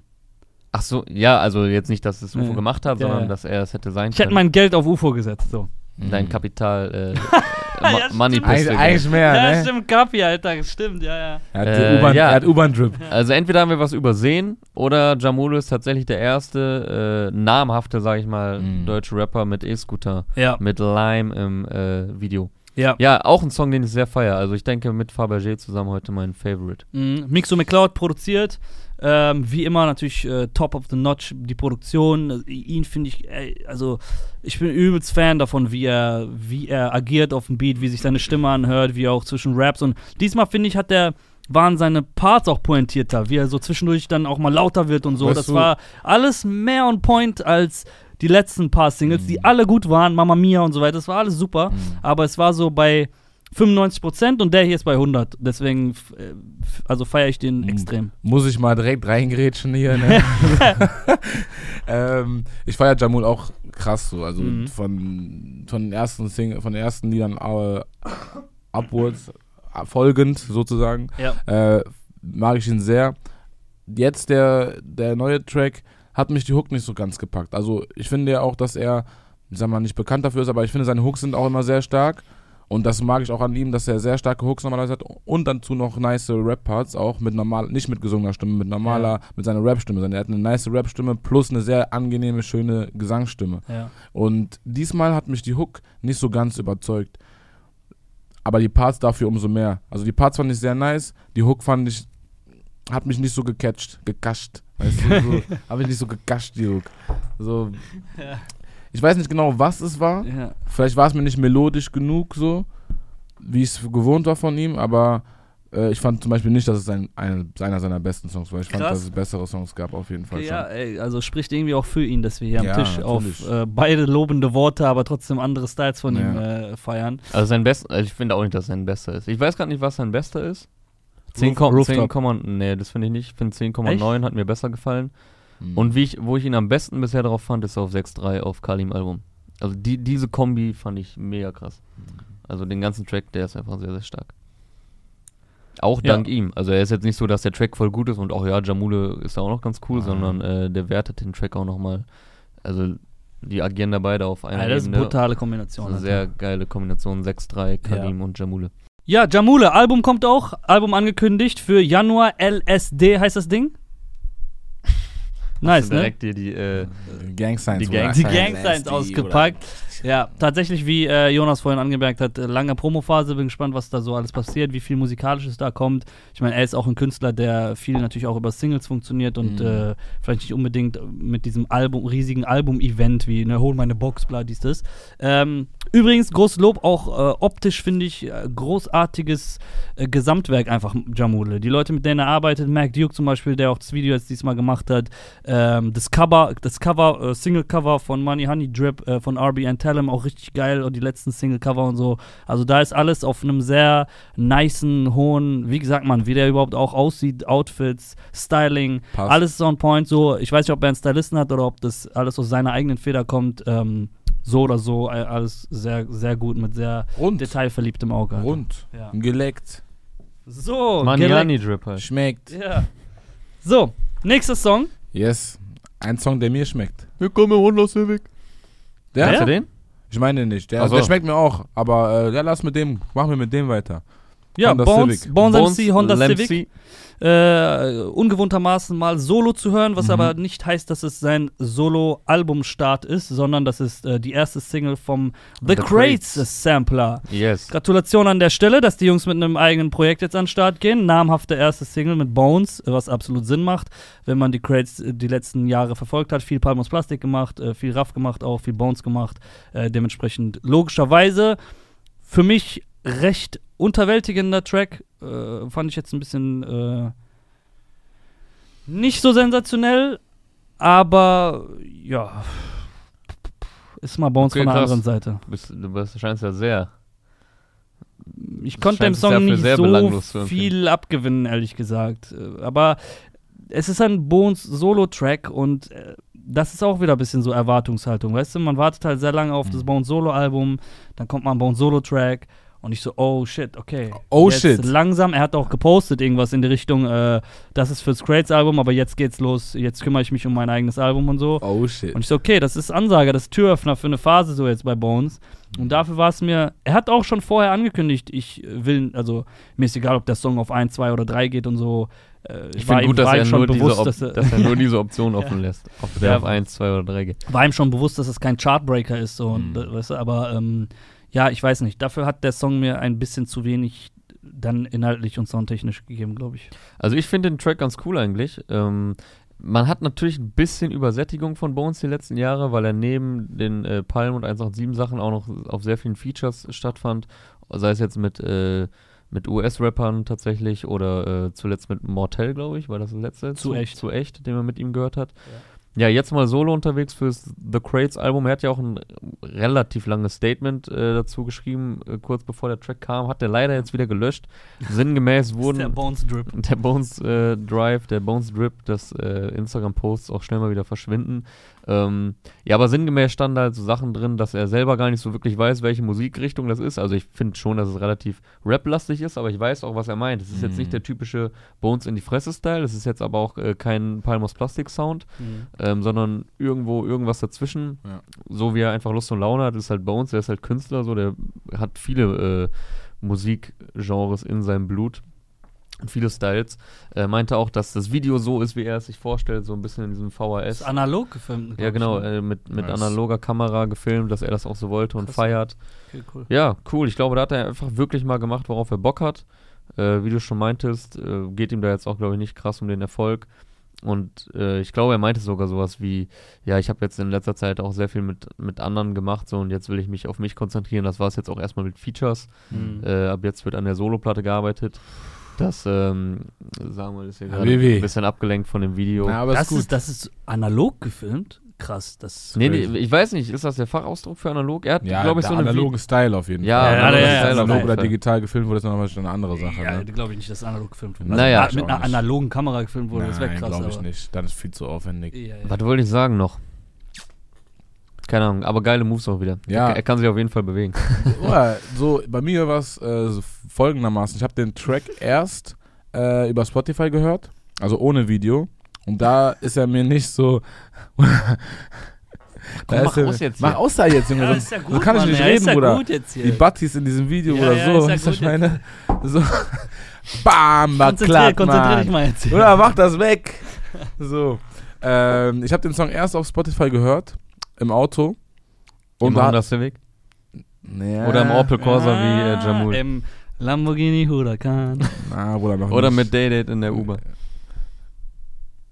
[SPEAKER 1] Ach so, ja, also jetzt nicht, dass es UFO
[SPEAKER 2] Nee.
[SPEAKER 1] gemacht hat,
[SPEAKER 2] Ja,
[SPEAKER 1] sondern
[SPEAKER 2] ja.
[SPEAKER 1] dass er es hätte sein
[SPEAKER 2] Ich hätte
[SPEAKER 1] können.
[SPEAKER 2] mein Geld auf UFO gesetzt, so.
[SPEAKER 1] Dein
[SPEAKER 3] Mhm.
[SPEAKER 1] Kapital, äh, (laughs) Ma
[SPEAKER 2] stimmt.
[SPEAKER 1] Money
[SPEAKER 3] Eigentlich,
[SPEAKER 1] Pistol.
[SPEAKER 3] eigentlich mehr,
[SPEAKER 2] Ja,
[SPEAKER 3] ne?
[SPEAKER 2] stimmt, Kapi, Alter, stimmt, ja, ja.
[SPEAKER 3] Er hat
[SPEAKER 1] Äh, ja.
[SPEAKER 3] U-Bahn-Drip.
[SPEAKER 1] Also entweder haben wir was übersehen oder Jamule ist tatsächlich der erste äh, namhafte, sag ich mal,
[SPEAKER 3] Mhm.
[SPEAKER 1] deutsche Rapper mit E-Scooter,
[SPEAKER 2] Ja,
[SPEAKER 1] mit Lime im äh, Video.
[SPEAKER 2] ja.
[SPEAKER 1] Ja, auch ein Song, den ich sehr feiere. Also ich denke mit Fabergé zusammen heute mein Favorite.
[SPEAKER 2] Mhm. Mixo McCloud produziert. Ähm, wie immer natürlich äh, top of the notch die Produktion. Ihn finde ich, ey, also ich bin übelst Fan davon, wie er, wie er agiert auf dem Beat, wie sich seine Stimme anhört, wie er auch zwischen Raps und diesmal finde ich, hat der waren seine Parts auch pointierter, wie er so zwischendurch dann auch mal lauter wird und so.
[SPEAKER 3] Weißt
[SPEAKER 2] das
[SPEAKER 3] du-
[SPEAKER 2] war alles mehr on point als die letzten paar Singles, die alle gut waren, Mama Mia und so weiter. Das war alles super,
[SPEAKER 3] Mhm.
[SPEAKER 2] aber es war so bei 95% und der hier ist bei 100. Deswegen, äh, also feiere ich den
[SPEAKER 3] Mhm.
[SPEAKER 2] extrem.
[SPEAKER 3] Muss ich mal direkt reingrätschen hier, ne? (laughs) (laughs) ähm, ich feiere Jamul auch krass so. Also
[SPEAKER 2] Mhm.
[SPEAKER 3] von, von den ersten Sing von den ersten Liedern äh, upwards, äh, folgend sozusagen,
[SPEAKER 2] Ja.
[SPEAKER 3] äh, mag ich ihn sehr. Jetzt der, der neue Track hat mich die Hook nicht so ganz gepackt. Also ich finde ja auch, dass er, ich sag mal, nicht bekannt dafür ist, aber ich finde, seine Hooks sind auch immer sehr stark. Und das mag ich auch an ihm, dass er sehr starke Hooks normalerweise hat und dazu noch nice Rap-Parts, auch mit normal, nicht mit gesungener Stimme, mit normaler,
[SPEAKER 2] Ja.
[SPEAKER 3] mit seiner Rap-Stimme, sondern er hat eine nice Rap-Stimme plus eine sehr angenehme, schöne Gesangsstimme.
[SPEAKER 2] Ja.
[SPEAKER 3] Und diesmal hat mich die Hook nicht so ganz überzeugt. Aber die Parts dafür umso mehr. Also die Parts fand ich sehr nice, die Hook fand ich, hat mich nicht so gecatcht, gekascht. Weißt du, so, (laughs) habe ich nicht so gekascht, die Hook. So,
[SPEAKER 2] Ja.
[SPEAKER 3] Ich weiß nicht genau, was es war.
[SPEAKER 2] Ja.
[SPEAKER 3] Vielleicht war es mir nicht melodisch genug so, wie ich es gewohnt war von ihm, aber Äh, ich fand zum Beispiel nicht, dass es ein, ein, einer seiner besten Songs war. Ich fand,
[SPEAKER 2] Krass.
[SPEAKER 3] dass es bessere Songs gab, auf jeden Fall.
[SPEAKER 2] Ja,
[SPEAKER 3] schon.
[SPEAKER 2] ey, also spricht irgendwie auch für ihn, dass wir hier am
[SPEAKER 3] Ja,
[SPEAKER 2] Tisch auf
[SPEAKER 3] natürlich.
[SPEAKER 2] äh, beide lobende Worte, aber trotzdem andere Styles von
[SPEAKER 3] Ja.
[SPEAKER 2] ihm äh, feiern.
[SPEAKER 1] Also sein bester, also ich finde auch nicht, dass sein bester ist. Ich weiß gar nicht, was sein bester ist. 10,
[SPEAKER 3] Roof-
[SPEAKER 1] Kom-
[SPEAKER 3] Rooftop.
[SPEAKER 1] 10, nee, das finde ich nicht. Ich finde 10,9 hat mir besser gefallen.
[SPEAKER 3] Mhm.
[SPEAKER 1] Und wie ich, wo ich ihn am besten bisher drauf fand, ist auf 6,3 auf Kalim Album. Also die, diese Kombi fand ich mega krass. Also den ganzen Track, der ist einfach sehr, sehr stark. Auch
[SPEAKER 2] Ja.
[SPEAKER 1] dank ihm. Also er ist jetzt nicht so, dass der Track voll gut ist und auch ja, Jamule ist ja auch noch ganz cool,
[SPEAKER 3] Ah.
[SPEAKER 1] sondern äh, der wertet den Track auch nochmal. Also die agieren da beide auf einer
[SPEAKER 2] Ja, das ist eine
[SPEAKER 1] Ebene.
[SPEAKER 2] brutale Kombination.
[SPEAKER 1] eine sehr geile Kombination, 6-3, Kalim und Jamule.
[SPEAKER 2] Ja, Jamule, Album kommt auch. Album angekündigt für Januar. LSD heißt das Ding. Nice, ne?
[SPEAKER 1] Direkt dir die, äh,
[SPEAKER 3] Gang Signs.
[SPEAKER 1] Die Gang-
[SPEAKER 2] Die. Gang Signs ausgepackt. Ja, tatsächlich, wie äh, Jonas vorhin angemerkt hat, äh, lange Promophase. Bin gespannt, was da so alles passiert, wie viel Musikalisches da kommt. Ich meine, er ist auch ein Künstler, der viel natürlich auch über Singles funktioniert und
[SPEAKER 3] Mhm.
[SPEAKER 2] äh, vielleicht nicht unbedingt mit diesem Album, riesigen Album-Event wie, ne, hol meine Box, bla, dies, das. Ähm, übrigens, großes Lob, auch äh, optisch finde ich äh, großartiges äh, Gesamtwerk einfach, Jamule. Die Leute, mit denen er arbeitet, Mac Duke zum Beispiel, der auch das Video jetzt diesmal gemacht hat, ähm, das Cover, das Cover, Single-Cover von Money Honey Drip, von RB and Tellem, auch richtig geil und die letzten Single-Cover und so. Also da ist alles auf einem sehr nicen, hohen, wie gesagt man, wie der überhaupt auch aussieht, Outfits, Styling,
[SPEAKER 3] Passt.
[SPEAKER 2] alles ist on point. So, ich weiß nicht, ob er einen Stylisten hat oder ob das alles aus seiner eigenen Feder kommt. Ähm, so oder so, äh, alles sehr, sehr gut mit sehr
[SPEAKER 3] Rund.
[SPEAKER 2] detailverliebtem Auge. Alter.
[SPEAKER 3] Rund.
[SPEAKER 2] Ja.
[SPEAKER 3] Geleckt.
[SPEAKER 2] So,
[SPEAKER 1] Honey Drip halt.
[SPEAKER 3] Schmeckt.
[SPEAKER 2] Ja. So, nächster Song.
[SPEAKER 3] Yes. Ein Song, der mir schmeckt.
[SPEAKER 1] Hier komme Honda Civic.
[SPEAKER 3] Der?
[SPEAKER 1] Kennst du den?
[SPEAKER 3] Ich meine nicht. Der,
[SPEAKER 1] so.
[SPEAKER 3] der schmeckt mir auch. Aber äh, ja, lass mit dem, machen wir mit dem weiter.
[SPEAKER 2] Ja,
[SPEAKER 3] Honda
[SPEAKER 2] Bones,
[SPEAKER 3] Civic.
[SPEAKER 2] Bones, MC, Honda
[SPEAKER 1] Lamp
[SPEAKER 2] Civic. Äh, ungewohntermaßen mal solo zu hören, was
[SPEAKER 3] Mhm.
[SPEAKER 2] aber nicht heißt, dass es sein Solo-Albumstart ist, sondern das ist äh, die erste Single vom The,
[SPEAKER 1] The
[SPEAKER 2] Crates,
[SPEAKER 1] Crates.
[SPEAKER 2] Sampler.
[SPEAKER 1] Yes.
[SPEAKER 2] Gratulation an der Stelle, dass die Jungs mit einem eigenen Projekt jetzt an den Start gehen. Namhafte erste Single mit Bones, was absolut Sinn macht, wenn man die Crates äh, die letzten Jahre verfolgt hat. Viel Palm aus Plastik gemacht, äh, viel Raff gemacht auch, viel Bones gemacht. Äh, dementsprechend logischerweise für mich recht unterwältigender Track. Äh, fand ich jetzt ein bisschen äh, nicht so sensationell, aber ja. Ist mal Bones
[SPEAKER 1] Okay,
[SPEAKER 2] von der
[SPEAKER 1] krass.
[SPEAKER 2] anderen Seite.
[SPEAKER 1] Du, bist, du bist, scheinst ja sehr.
[SPEAKER 2] Ich
[SPEAKER 1] Das
[SPEAKER 2] konnte dem Song nicht so viel abgewinnen, ehrlich gesagt. Äh, Aber es ist ein Bones Solo-Track und äh, das ist auch wieder ein bisschen so Erwartungshaltung, weißt du? Man wartet halt sehr lange auf das
[SPEAKER 3] Mhm.
[SPEAKER 2] Bones Solo-Album, dann kommt mal ein Bones Solo-Track und ich so, oh shit, okay.
[SPEAKER 3] Oh
[SPEAKER 2] jetzt
[SPEAKER 3] shit.
[SPEAKER 2] Langsam, er hat auch gepostet irgendwas in die Richtung, äh, das ist fürs Crates-Album, aber jetzt geht's los, jetzt kümmere ich mich um mein eigenes Album und so.
[SPEAKER 3] Oh shit.
[SPEAKER 2] Und ich so, okay, das ist Ansage, das ist Türöffner für eine Phase so jetzt bei Bones. Und dafür war es mir, er hat auch schon vorher angekündigt, ich will, also mir ist egal, ob der Song auf 1, 2 oder 3 geht und so. Äh,
[SPEAKER 1] Ich finde gut, dass er,
[SPEAKER 2] schon
[SPEAKER 1] nur diese,
[SPEAKER 2] bewusst, dass er,
[SPEAKER 1] dass er nur diese Option (laughs) offen lässt. Ob der
[SPEAKER 2] Ja.
[SPEAKER 1] auf 1, 2 oder 3 geht.
[SPEAKER 2] war ihm schon bewusst, dass es kein Chartbreaker ist, so, und,
[SPEAKER 3] Mhm.
[SPEAKER 2] äh, weißt du, aber ähm, ja, ich weiß nicht. Dafür hat der Song mir ein bisschen zu wenig dann inhaltlich und soundtechnisch gegeben, glaube ich.
[SPEAKER 1] Also ich finde den Track ganz cool eigentlich. Ähm, man hat natürlich ein bisschen Übersättigung von Bones die letzten Jahre, weil er neben den äh, Palm und 187 Sachen auch noch auf sehr vielen Features stattfand. Sei es jetzt mit, äh, mit US-Rappern tatsächlich oder äh, zuletzt mit Mortel, glaube ich, war das das letzte?
[SPEAKER 2] Zu echt.
[SPEAKER 1] Zu echt, den man mit ihm gehört hat. Ja, jetzt mal solo unterwegs fürs The Crates Album. Er hat ja auch ein relativ langes Statement äh, dazu geschrieben, äh, kurz bevor der Track kam. Hat der leider jetzt wieder gelöscht. Sinngemäß (laughs) wurden
[SPEAKER 2] der Bones Drip. (laughs)
[SPEAKER 1] der Bones äh, Drive, der Bones Drip, das äh, Instagram-Posts auch schnell mal wieder verschwinden. Ähm, ja, aber sinngemäß standen da halt so Sachen drin, dass er selber gar nicht so wirklich weiß, welche Musikrichtung das ist. Also ich finde schon, dass es relativ rap-lastig ist, aber ich weiß auch, was er meint. Es ist jetzt
[SPEAKER 3] Mhm.
[SPEAKER 1] nicht der typische Bones in die Fresse-Style, es ist jetzt aber auch äh, kein Palmos Plastik-Sound, ähm, sondern irgendwo irgendwas dazwischen.
[SPEAKER 3] Ja.
[SPEAKER 1] So wie er einfach Lust und Laune hat, ist halt Bones, der ist halt Künstler, so, der hat viele äh, Musikgenres in seinem Blut und viele Styles. Er meinte auch, dass das Video so ist, wie er es sich vorstellt, so ein bisschen in diesem
[SPEAKER 2] Ist
[SPEAKER 1] VHS.
[SPEAKER 2] analog gefilmt.
[SPEAKER 1] Ja, genau,
[SPEAKER 2] ne?
[SPEAKER 1] äh, mit, mit
[SPEAKER 3] Nice.
[SPEAKER 1] analoger Kamera gefilmt, dass er das auch so wollte und
[SPEAKER 2] Krass.
[SPEAKER 1] feiert.
[SPEAKER 2] Okay, cool.
[SPEAKER 1] Ja, cool. Ich glaube, da hat er einfach wirklich mal gemacht, worauf er Bock hat. Äh, wie du schon meintest, äh, geht ihm da jetzt auch, glaube ich, nicht krass um den Erfolg. Und äh, ich glaube, er meinte sogar sowas wie, ja, ich habe jetzt in letzter Zeit auch sehr viel mit, mit anderen gemacht so und jetzt will ich mich auf mich konzentrieren. Das war es jetzt auch erstmal mit Features.
[SPEAKER 2] Mhm.
[SPEAKER 1] Äh, ab jetzt wird an der Soloplatte gearbeitet. Das, ähm, sagen wir, ist hier gerade ein bisschen abgelenkt von dem Video.
[SPEAKER 3] Na, aber
[SPEAKER 2] das,
[SPEAKER 3] ist gut.
[SPEAKER 2] ist, das ist analog gefilmt? Krass. Das
[SPEAKER 1] nee, nee, ich weiß nicht, ist das der Fachausdruck für analog? Er hat,
[SPEAKER 3] ja,
[SPEAKER 1] glaube ich, so eine
[SPEAKER 3] analoge Style auf jeden
[SPEAKER 1] Ja,
[SPEAKER 3] Fall.
[SPEAKER 2] ja, ja, ja, ja,
[SPEAKER 3] analog oder digital gefilmt wurde, ist nochmal schon eine andere Sache.
[SPEAKER 2] Ja,
[SPEAKER 3] ne?
[SPEAKER 2] glaube ich nicht, dass analog gefilmt wurde.
[SPEAKER 1] Naja.
[SPEAKER 2] Also, mit einer
[SPEAKER 3] nicht.
[SPEAKER 2] analogen Kamera gefilmt wurde, das wäre
[SPEAKER 3] Nein,
[SPEAKER 2] krass.
[SPEAKER 3] glaube ich
[SPEAKER 2] aber-
[SPEAKER 3] nicht. Dann ist viel zu aufwendig.
[SPEAKER 2] Ja, ja.
[SPEAKER 1] Was wollte ich sagen noch? Keine Ahnung, aber geile Moves auch wieder.
[SPEAKER 3] Ja.
[SPEAKER 1] Er, er kann sich auf jeden Fall bewegen. (laughs)
[SPEAKER 3] Ja, so, bei mir war es äh, so folgendermaßen. Ich habe den Track erst äh, über Spotify gehört, also ohne Video. Und da ist er mir nicht so. (laughs) Da
[SPEAKER 1] mach
[SPEAKER 3] er-
[SPEAKER 1] aus jetzt
[SPEAKER 3] Mach
[SPEAKER 1] hier.
[SPEAKER 3] aus da jetzt, Junge.
[SPEAKER 2] Ja,
[SPEAKER 3] sonst,
[SPEAKER 2] ist ja
[SPEAKER 3] so
[SPEAKER 2] gut,
[SPEAKER 3] kann ich
[SPEAKER 2] Mann,
[SPEAKER 3] nicht
[SPEAKER 2] ja,
[SPEAKER 3] reden,
[SPEAKER 2] ist ja
[SPEAKER 3] Bruder.
[SPEAKER 2] gut jetzt hier.
[SPEAKER 3] Die Battis in diesem Video
[SPEAKER 2] Ja,
[SPEAKER 3] oder
[SPEAKER 2] ja,
[SPEAKER 3] so.
[SPEAKER 2] ist ja
[SPEAKER 3] ich meine? (laughs) So. Bam,
[SPEAKER 2] Konzentrier,
[SPEAKER 3] klar,
[SPEAKER 2] konzentrier dich mal jetzt hier.
[SPEAKER 3] Oder mach das weg. So. Ähm, ich habe den Song erst auf Spotify gehört, im Auto.
[SPEAKER 1] Im
[SPEAKER 3] Und da,
[SPEAKER 1] Honda Civic.
[SPEAKER 3] Ja.
[SPEAKER 1] Oder im Opel Corsa wie äh, Jamul.
[SPEAKER 2] Im Lamborghini Huracan.
[SPEAKER 3] Na, Bruder, noch
[SPEAKER 1] Oder
[SPEAKER 3] nicht.
[SPEAKER 1] mit Day-Date in der Uber.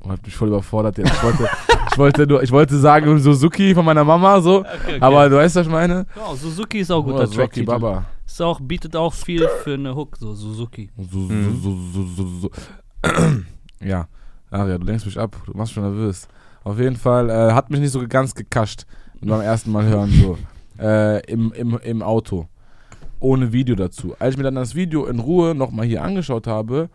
[SPEAKER 3] Oh, hab mich voll überfordert jetzt. Ich wollte, ich wollte, nur, ich wollte sagen Suzuki von meiner Mama, so.
[SPEAKER 2] Okay, okay.
[SPEAKER 3] Aber du weißt, was ich meine?
[SPEAKER 2] Ja, Suzuki ist auch ein guter
[SPEAKER 3] Oder
[SPEAKER 2] Track.
[SPEAKER 3] Suzuki Baba.
[SPEAKER 2] Ist auch, bietet auch viel für eine Hook, so Suzuki.
[SPEAKER 1] Mhm. (clears throat)
[SPEAKER 3] ja, Aria, du lenkst mich ab. Du machst schon nervös. Auf jeden Fall äh, hat mich nicht so ganz gekascht beim ersten Mal hören, so. Äh, im, im, Im Auto. Ohne Video dazu. Als ich mir dann das Video in Ruhe nochmal hier angeschaut habe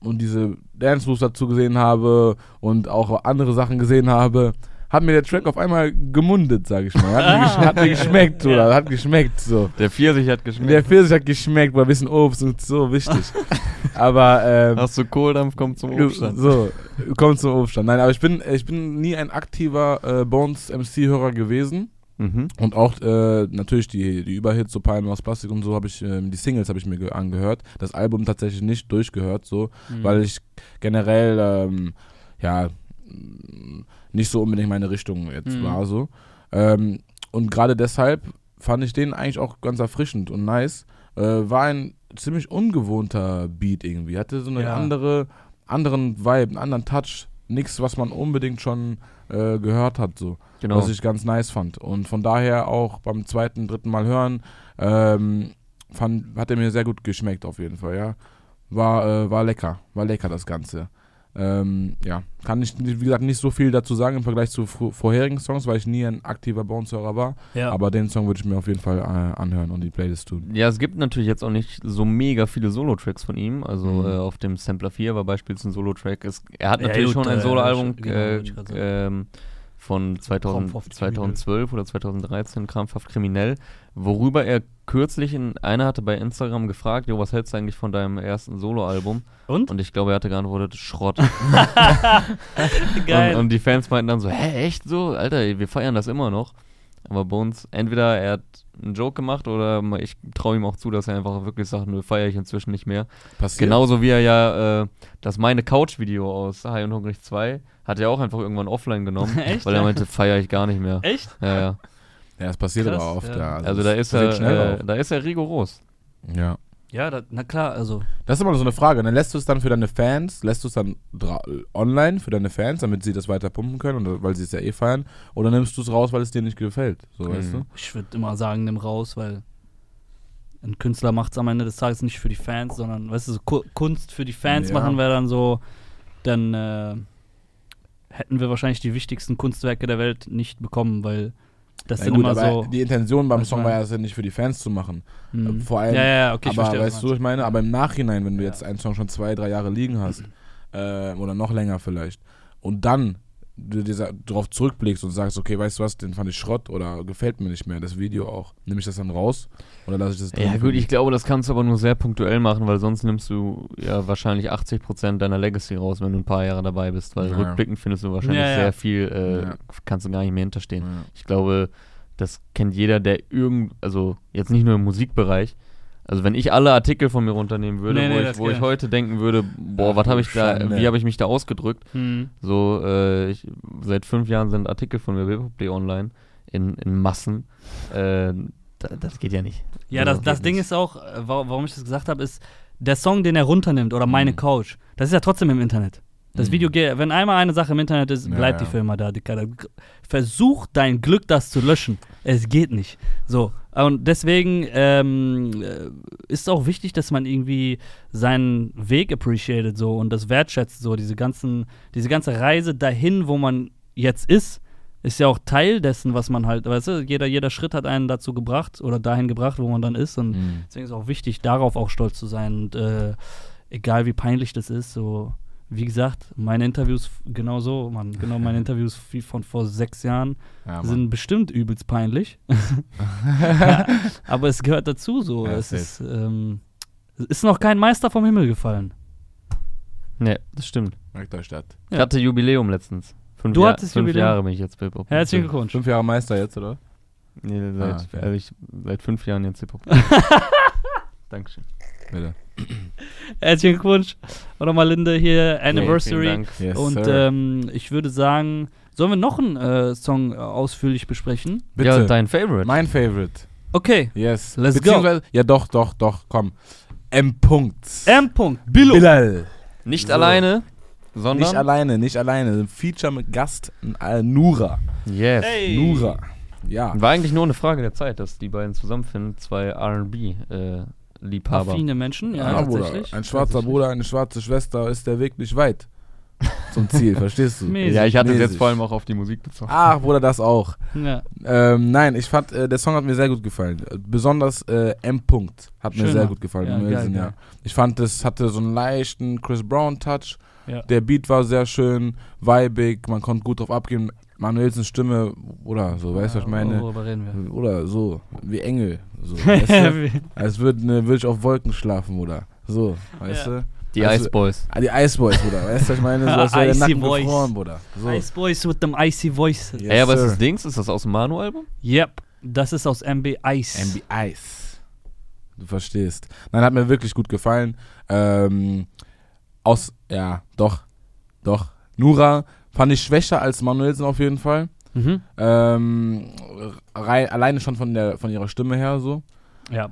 [SPEAKER 3] und diese Dance Moves dazu gesehen habe und auch andere Sachen gesehen habe, hat mir der Track auf einmal gemundet, sag ich mal. Hat mir, gesch hat mir (laughs) geschmeckt, oder? Hat geschmeckt, so.
[SPEAKER 1] Der Pfirsich hat geschmeckt.
[SPEAKER 3] Der Pfirsich hat geschmeckt, war ein bisschen Obst und so, wichtig. (laughs) aber, ähm,
[SPEAKER 1] Hast du Kohldampf, kommt zum Obststand.
[SPEAKER 3] so, kommt zum Obststand. Nein, aber ich bin, ich bin nie ein aktiver äh, Bones MC-Hörer gewesen.
[SPEAKER 1] Mhm.
[SPEAKER 3] Und auch äh, natürlich die, die Überhits, so Palmen aus Plastik und so, habe ich, ähm, die Singles habe ich mir ge- angehört. Das Album tatsächlich nicht durchgehört, so,
[SPEAKER 2] Mhm.
[SPEAKER 3] weil ich generell, ähm, ja, nicht so unbedingt meine Richtung jetzt
[SPEAKER 2] Mhm.
[SPEAKER 3] war, so. Ähm, und gerade deshalb fand ich den eigentlich auch ganz erfrischend und nice. Äh, war ein ziemlich ungewohnter Beat irgendwie. Hatte so eine
[SPEAKER 2] Ja.
[SPEAKER 3] andere, anderen Vibe, einen anderen Touch. Nichts, was man unbedingt schon äh, gehört hat, so
[SPEAKER 1] Genau.
[SPEAKER 3] was ich ganz nice fand. Und von daher auch beim zweiten, dritten Mal hören, ähm, fand, hat er mir sehr gut geschmeckt auf jeden Fall, ja. War, äh, war lecker, war lecker das Ganze. Ähm, ja, kann ich, wie gesagt, nicht so viel dazu sagen im Vergleich zu vorherigen Songs, weil ich nie ein aktiver Bones-Hörer war.
[SPEAKER 2] ja.
[SPEAKER 3] Aber den Song würde ich mir auf jeden Fall äh, anhören und die Playlist tun.
[SPEAKER 1] Ja, es gibt natürlich jetzt auch nicht so mega viele Solo-Tracks von ihm. Also
[SPEAKER 3] Mhm.
[SPEAKER 1] äh, auf dem Sampler 4 war beispielsweise ein Solo-Track. Er hat
[SPEAKER 2] Ja,
[SPEAKER 1] natürlich
[SPEAKER 2] gut,
[SPEAKER 1] schon ein
[SPEAKER 2] äh,
[SPEAKER 1] Solo-Album
[SPEAKER 2] genau,
[SPEAKER 1] äh,
[SPEAKER 2] sagen.
[SPEAKER 1] ähm, von 2000,
[SPEAKER 2] Krampfhaft
[SPEAKER 1] 2012 oder 2013, Krampfhaft Kriminell, worüber er kürzlich in, einer hatte bei Instagram gefragt, jo, was hältst du eigentlich von deinem ersten Solo-Album?
[SPEAKER 2] Und?
[SPEAKER 1] Und ich glaube, er hatte geantwortet, Schrott. (laughs)
[SPEAKER 2] Geil.
[SPEAKER 1] Und, und die Fans meinten dann so, hä, echt so? Alter, wir feiern das immer noch. Aber Bones, entweder er hat einen Joke gemacht oder ich traue ihm auch zu, dass er einfach wirklich sagt, nö, feiere ich inzwischen nicht mehr.
[SPEAKER 3] Passiert.
[SPEAKER 1] Genauso wie er ja äh, das meine Couch-Video aus High und Hungrig 2 hat er auch einfach irgendwann offline genommen, (laughs)
[SPEAKER 2] Echt?
[SPEAKER 1] weil er meinte, feiere ich gar nicht mehr.
[SPEAKER 2] Echt?
[SPEAKER 1] Ja, ja.
[SPEAKER 3] Ja, das passiert
[SPEAKER 2] Krass,
[SPEAKER 3] aber oft,
[SPEAKER 2] ja.
[SPEAKER 3] ja.
[SPEAKER 1] Also, da
[SPEAKER 3] es
[SPEAKER 1] ist er, äh, da ist er rigoros.
[SPEAKER 3] Ja.
[SPEAKER 2] Ja, da, na klar, also.
[SPEAKER 3] Das ist immer so eine Frage. Dann lässt du es dann für deine Fans, lässt du es dann online für deine Fans, damit sie das weiter pumpen können, und, weil sie es ja eh feiern, oder nimmst du es raus, weil es dir nicht gefällt? So,
[SPEAKER 1] Mhm.
[SPEAKER 3] weißt du?
[SPEAKER 2] Ich würde immer sagen, nimm raus, weil ein Künstler macht es am Ende des Tages nicht für die Fans, sondern, weißt du, so Ku- Kunst für die Fans
[SPEAKER 3] Ja.
[SPEAKER 2] machen wir dann so, dann äh, hätten wir wahrscheinlich die wichtigsten Kunstwerke der Welt nicht bekommen, weil das
[SPEAKER 3] Ja,
[SPEAKER 2] sind
[SPEAKER 3] gut,
[SPEAKER 2] immer
[SPEAKER 3] aber
[SPEAKER 2] so.
[SPEAKER 3] die Intention beim Song war ja, es ja nicht für die Fans zu machen.
[SPEAKER 2] Hm.
[SPEAKER 3] Äh, Vor allem,
[SPEAKER 2] ja, ja, okay, ich
[SPEAKER 3] aber
[SPEAKER 2] verstehe.
[SPEAKER 3] weißt
[SPEAKER 2] du
[SPEAKER 3] du, ich meine, aber im Nachhinein, wenn du
[SPEAKER 2] Ja.
[SPEAKER 3] jetzt einen Song schon zwei, drei Jahre liegen hast, äh, oder noch länger vielleicht, und dann du dieser, darauf zurückblickst und sagst, okay, weißt du was, den fand ich Schrott oder gefällt mir nicht mehr, das Video auch. Nehme ich das dann raus oder lasse ich das drin?
[SPEAKER 1] Ja gut, ich glaube, das kannst du aber nur sehr punktuell machen, weil sonst nimmst du ja wahrscheinlich 80% deiner Legacy raus, wenn du ein paar Jahre dabei bist, weil
[SPEAKER 3] Ja.
[SPEAKER 1] rückblickend findest du wahrscheinlich
[SPEAKER 2] Ja, ja.
[SPEAKER 1] sehr viel, äh,
[SPEAKER 3] Ja.
[SPEAKER 1] kannst du gar nicht mehr hinterstehen.
[SPEAKER 3] Ja.
[SPEAKER 1] Ich glaube, das kennt jeder, der irgend, also jetzt nicht nur im Musikbereich, also wenn ich alle Artikel von mir runternehmen würde,
[SPEAKER 2] Nee, nee,
[SPEAKER 1] wo,
[SPEAKER 2] das
[SPEAKER 1] ich, wo ich heute denken würde, boah, was habe ich da,
[SPEAKER 3] Schande.
[SPEAKER 1] wie habe ich mich da ausgedrückt?
[SPEAKER 2] Hm.
[SPEAKER 1] So, äh, ich, seit fünf Jahren sind Artikel von mir Webplay online in, in Massen. Äh, da, das geht ja nicht.
[SPEAKER 2] Ja, das,
[SPEAKER 1] geht
[SPEAKER 2] das Ding
[SPEAKER 1] nicht.
[SPEAKER 2] ist auch, äh, wa- warum ich das gesagt habe, ist, der Song, den er runternimmt oder meine
[SPEAKER 3] Mhm.
[SPEAKER 2] Couch, das ist ja trotzdem im Internet. Das
[SPEAKER 3] Mhm.
[SPEAKER 2] Video, geht- wenn einmal eine Sache im Internet ist,
[SPEAKER 3] Ja,
[SPEAKER 2] bleibt
[SPEAKER 3] ja.
[SPEAKER 2] die für immer da. Dicker. Versuch dein Glück, das zu löschen. Es geht nicht. So, Und deswegen ähm, äh, ist auch wichtig, dass man irgendwie seinen Weg appreciated so und das wertschätzt, so diese ganzen, diese ganze Reise dahin, wo man jetzt ist, ist ja auch Teil dessen, was man halt, weißt du, jeder, jeder Schritt hat einen dazu gebracht oder dahin gebracht, wo man dann ist. Und
[SPEAKER 3] Mhm.
[SPEAKER 2] deswegen ist es auch wichtig, darauf auch stolz zu sein. Und äh, egal wie peinlich das ist, so wie gesagt, meine Interviews genau so, Mann, genau meine (laughs) Interviews wie von vor sechs Jahren
[SPEAKER 3] Ja,
[SPEAKER 2] sind bestimmt übelst peinlich. ja, (laughs) (laughs) aber es gehört dazu so.
[SPEAKER 3] Ja,
[SPEAKER 2] es ist, ähm, ist noch kein Meister vom Himmel gefallen.
[SPEAKER 1] Nee, das stimmt.
[SPEAKER 3] Merkt euch das.
[SPEAKER 1] Ich hatte Jubiläum letztens. Fünf,
[SPEAKER 2] Du
[SPEAKER 1] Jahr-
[SPEAKER 2] hattest
[SPEAKER 1] fünf
[SPEAKER 2] Jubiläum?
[SPEAKER 1] Jahre bin ich jetzt bei Hip-Hop.
[SPEAKER 2] Herzlichen Glückwunsch.
[SPEAKER 3] Fünf Jahre Meister jetzt, oder?
[SPEAKER 1] Nee, seit,
[SPEAKER 3] Ah, okay.
[SPEAKER 1] also ich, seit fünf Jahren jetzt Hip-Hop. Dankeschön.
[SPEAKER 3] Bitte.
[SPEAKER 2] Herzlichen Glückwunsch. Und nochmal Linde hier, Anniversary.
[SPEAKER 1] Dank.
[SPEAKER 3] Yes,
[SPEAKER 2] Und ähm, ich würde sagen, sollen wir noch einen äh, Song äh, ausführlich besprechen?
[SPEAKER 3] Bitte.
[SPEAKER 1] Ja, dein Favorite.
[SPEAKER 3] mein Favorite.
[SPEAKER 2] Okay.
[SPEAKER 3] Yes.
[SPEAKER 2] Let's go.
[SPEAKER 3] Ja, doch, doch, doch, komm. M. Punkt.
[SPEAKER 2] M. Billo.
[SPEAKER 3] Bilal.
[SPEAKER 1] Nicht
[SPEAKER 3] So.
[SPEAKER 1] alleine, sondern.
[SPEAKER 3] Nicht alleine, nicht alleine. Ein Feature mit Gast äh, Nura.
[SPEAKER 1] Yes.
[SPEAKER 2] Hey.
[SPEAKER 3] Nura. Ja.
[SPEAKER 1] War eigentlich nur eine Frage der Zeit, dass die beiden zusammenfinden. Zwei RB-Liebhaber.
[SPEAKER 2] Affine Menschen, ja,
[SPEAKER 3] Ja, Bruder. Ein schwarzer. Bruder, eine schwarze Schwester ist der Weg nicht weit zum Ziel, (laughs) verstehst du?
[SPEAKER 2] Mäßig.
[SPEAKER 1] ja, ich hatte es jetzt vor allem auch auf die Musik bezogen.
[SPEAKER 3] Ach, Bruder, das auch.
[SPEAKER 2] Ja.
[SPEAKER 3] Ähm, nein, ich fand, äh, der Song hat mir sehr gut gefallen. Besonders äh, M. Punkt hat mir
[SPEAKER 2] Schöner.
[SPEAKER 3] sehr gut gefallen.
[SPEAKER 2] Ja,
[SPEAKER 3] im
[SPEAKER 2] geil,
[SPEAKER 3] ja.
[SPEAKER 2] geil.
[SPEAKER 3] Ich fand, es hatte so einen leichten Chris Brown-Touch.
[SPEAKER 2] Ja.
[SPEAKER 3] Der Beat war sehr schön, vibig, man konnte gut drauf abgehen. Manuelsens Stimme, oder so, weißt du, was ich meine?
[SPEAKER 2] Worüber reden wir?
[SPEAKER 3] Oder so, wie Engel. So, (laughs) weißt du? Als würde ne, würd ich auf Wolken schlafen, oder? So, weißt
[SPEAKER 2] Ja.
[SPEAKER 3] du?
[SPEAKER 1] Die
[SPEAKER 3] Also-
[SPEAKER 1] Ice Boys.
[SPEAKER 3] Ah, die Ice Boys, Bruder. Weißt du, was ich meine? (laughs) So, als wäre der Nacken
[SPEAKER 2] Boys.
[SPEAKER 3] gefroren, Bruder. So.
[SPEAKER 2] Ice Boys with them icy voice.
[SPEAKER 3] Yes,
[SPEAKER 1] Ey, aber ist
[SPEAKER 3] sir.
[SPEAKER 1] das Dings? Ist das aus dem Manu-Album?
[SPEAKER 2] Yep, das ist aus MB Ice.
[SPEAKER 3] MB Ice. Du verstehst. Nein, hat mir wirklich gut gefallen. Ähm, aus, ja, doch, doch. Nura fand ich schwächer als Manuelsen auf jeden Fall.
[SPEAKER 2] Mhm.
[SPEAKER 3] Ähm, rei- alleine schon von der von ihrer Stimme her so.
[SPEAKER 2] Ja,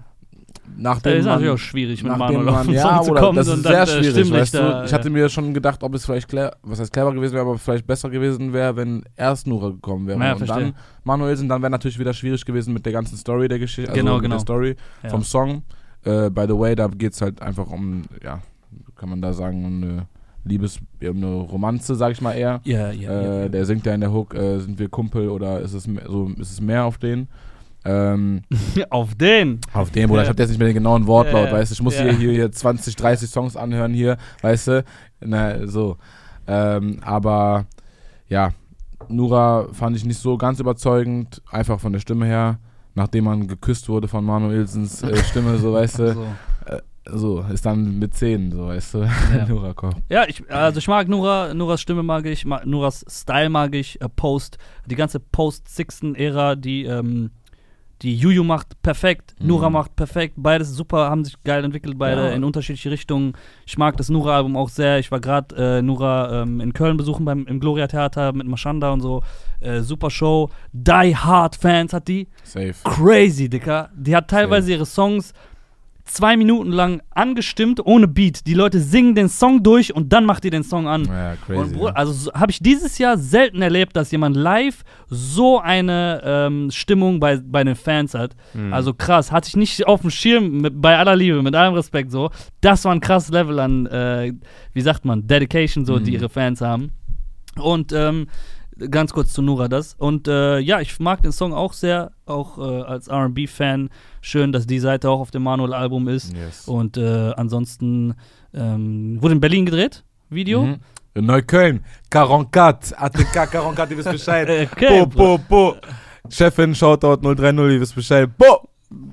[SPEAKER 3] Nachdem
[SPEAKER 2] das ist natürlich auch schwierig, mit Manuel auf den
[SPEAKER 3] ja,
[SPEAKER 2] Song zu kommen
[SPEAKER 3] das ist sehr schwierig, weißt du? Ich
[SPEAKER 2] ja.
[SPEAKER 3] hatte mir schon gedacht, ob es vielleicht clever, was heißt clever gewesen wäre, aber vielleicht besser gewesen wäre, wenn erst Nura gekommen wäre
[SPEAKER 2] Ja,
[SPEAKER 3] und
[SPEAKER 2] verstehe.
[SPEAKER 3] dann Manuelsen, dann wäre natürlich wieder schwierig gewesen mit der ganzen Story der Geschichte, also
[SPEAKER 2] Genau,
[SPEAKER 3] mit
[SPEAKER 2] genau.
[SPEAKER 3] der Story
[SPEAKER 2] ja.
[SPEAKER 3] vom Song. Äh, by the way, da geht es halt einfach um, ja, kann man da sagen, um eine Liebes, eine Romanze, sag ich mal eher.
[SPEAKER 2] Ja, ja,
[SPEAKER 3] äh,
[SPEAKER 2] ja.
[SPEAKER 3] Der singt ja in der Hook, äh, sind wir Kumpel oder ist es mehr, so, ist es mehr auf den? Ähm, (laughs)
[SPEAKER 2] Auf den.
[SPEAKER 3] auf den, Bruder,
[SPEAKER 2] Ja.
[SPEAKER 3] ich habe jetzt nicht mehr den genauen Wortlaut,
[SPEAKER 2] Ja,
[SPEAKER 3] weißt du, ich muss
[SPEAKER 2] ja.
[SPEAKER 3] hier, hier, hier 20, 30 Songs anhören hier, weißt du, na, so. Ähm, aber, ja, Nura fand ich nicht so ganz überzeugend, einfach von der Stimme her, nachdem man geküsst wurde von Manuelsens äh, Stimme, so, weißt du, (laughs)
[SPEAKER 2] So.
[SPEAKER 3] So, ist dann mit 10, so, weißt du,
[SPEAKER 2] Ja. (laughs)
[SPEAKER 3] Nura kommt.
[SPEAKER 2] Ja, ich, also ich mag Nura, Nuras Stimme mag ich, ma- Nuras Style mag ich, äh, Post, die ganze Post-Sixten-Ära, die, ähm, die Juju macht perfekt,
[SPEAKER 3] Mhm.
[SPEAKER 2] Nura macht perfekt, beides super, haben sich geil entwickelt, beide
[SPEAKER 3] Ja.
[SPEAKER 2] in unterschiedliche Richtungen. Ich mag das Nura-Album auch sehr. Ich war gerade äh, Nura ähm, in Köln besuchen beim im Gloria Theater mit Mashanda und so. Äh, super Show. Die Hard Fans hat die.
[SPEAKER 3] Safe.
[SPEAKER 2] Crazy, Dicker. Die hat teilweise ihre Songs zwei Minuten lang angestimmt, ohne Beat. Die Leute singen den Song durch und dann macht die den Song an.
[SPEAKER 3] Ja,
[SPEAKER 2] Und
[SPEAKER 3] crazy. Ja.
[SPEAKER 2] also so, habe ich dieses Jahr selten erlebt, dass jemand live so eine ähm, Stimmung bei, bei den Fans hat.
[SPEAKER 1] Mhm.
[SPEAKER 2] Also krass, hatte ich nicht auf dem Schirm, mit, bei aller Liebe, mit allem Respekt so. Das war ein krasses Level an, äh, wie sagt man, Dedication, so, die
[SPEAKER 3] Mhm.
[SPEAKER 2] ihre Fans haben. Und ähm, ganz kurz zu Nura das. Und äh, ja, ich mag den Song auch sehr, auch äh, als RB-Fan. Schön, dass die Seite auch auf dem Manuel-Album ist.
[SPEAKER 3] Yes.
[SPEAKER 2] Und äh, ansonsten ähm, wurde in Berlin gedreht, Video.
[SPEAKER 3] Mhm. In Neukölln, 44, ATK 44, ihr wisst Bescheid. (laughs)
[SPEAKER 2] Okay,
[SPEAKER 3] bo, bo, bo. Chefin, Shoutout 030, ihr wisst Bescheid. Bo!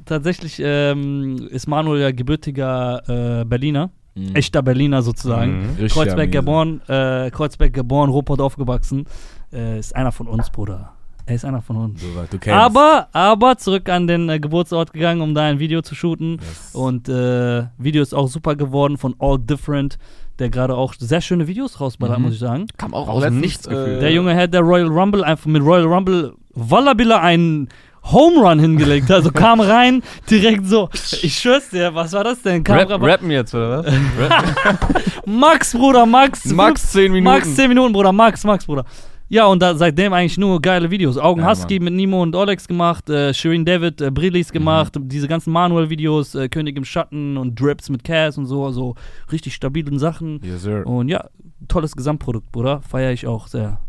[SPEAKER 2] Tatsächlich ähm, ist Manuel ja gebürtiger äh, Berliner,
[SPEAKER 3] Mhm.
[SPEAKER 2] echter Berliner sozusagen.
[SPEAKER 1] Mhm.
[SPEAKER 2] Kreuzberg geboren, äh, Kreuzberg geboren, Ruppert aufgewachsen. Äh, ist einer von uns, Bruder. Er ist einer von uns.
[SPEAKER 3] So, du kennst.
[SPEAKER 2] Aber, aber zurück an den äh, Geburtsort gegangen, um da ein Video zu shooten.
[SPEAKER 3] Yes.
[SPEAKER 2] Und äh, Video ist auch super geworden von All Different, der gerade auch sehr schöne Videos rausballert,
[SPEAKER 3] Mhm.
[SPEAKER 2] muss ich sagen.
[SPEAKER 1] kam auch aus Nichts gefühlt.
[SPEAKER 3] äh,
[SPEAKER 2] Der Junge hat der Royal Rumble einfach mit Royal Rumble Wallabilla einen Home Run hingelegt. Also (laughs) kam rein, direkt so. Ich schwör's dir, was war das denn? Kam
[SPEAKER 1] Rap, rappen jetzt, oder was? (laughs)
[SPEAKER 2] Max, Bruder, Max.
[SPEAKER 1] Max 10 Minuten.
[SPEAKER 2] Max 10 Minuten, Bruder. Max, Max, Bruder. Ja, und da, seitdem eigentlich nur geile Videos. Augen
[SPEAKER 3] Ja,
[SPEAKER 2] Husky mit Nemo und Olex gemacht, äh, Shirin David, äh, Brillis gemacht, diese ganzen Manuel-Videos, äh, König im Schatten und Drips mit Cass und so, also richtig stabilen Sachen.
[SPEAKER 3] Yes, sir.
[SPEAKER 2] Und ja, tolles Gesamtprodukt, Bruder. Feiere ich auch sehr.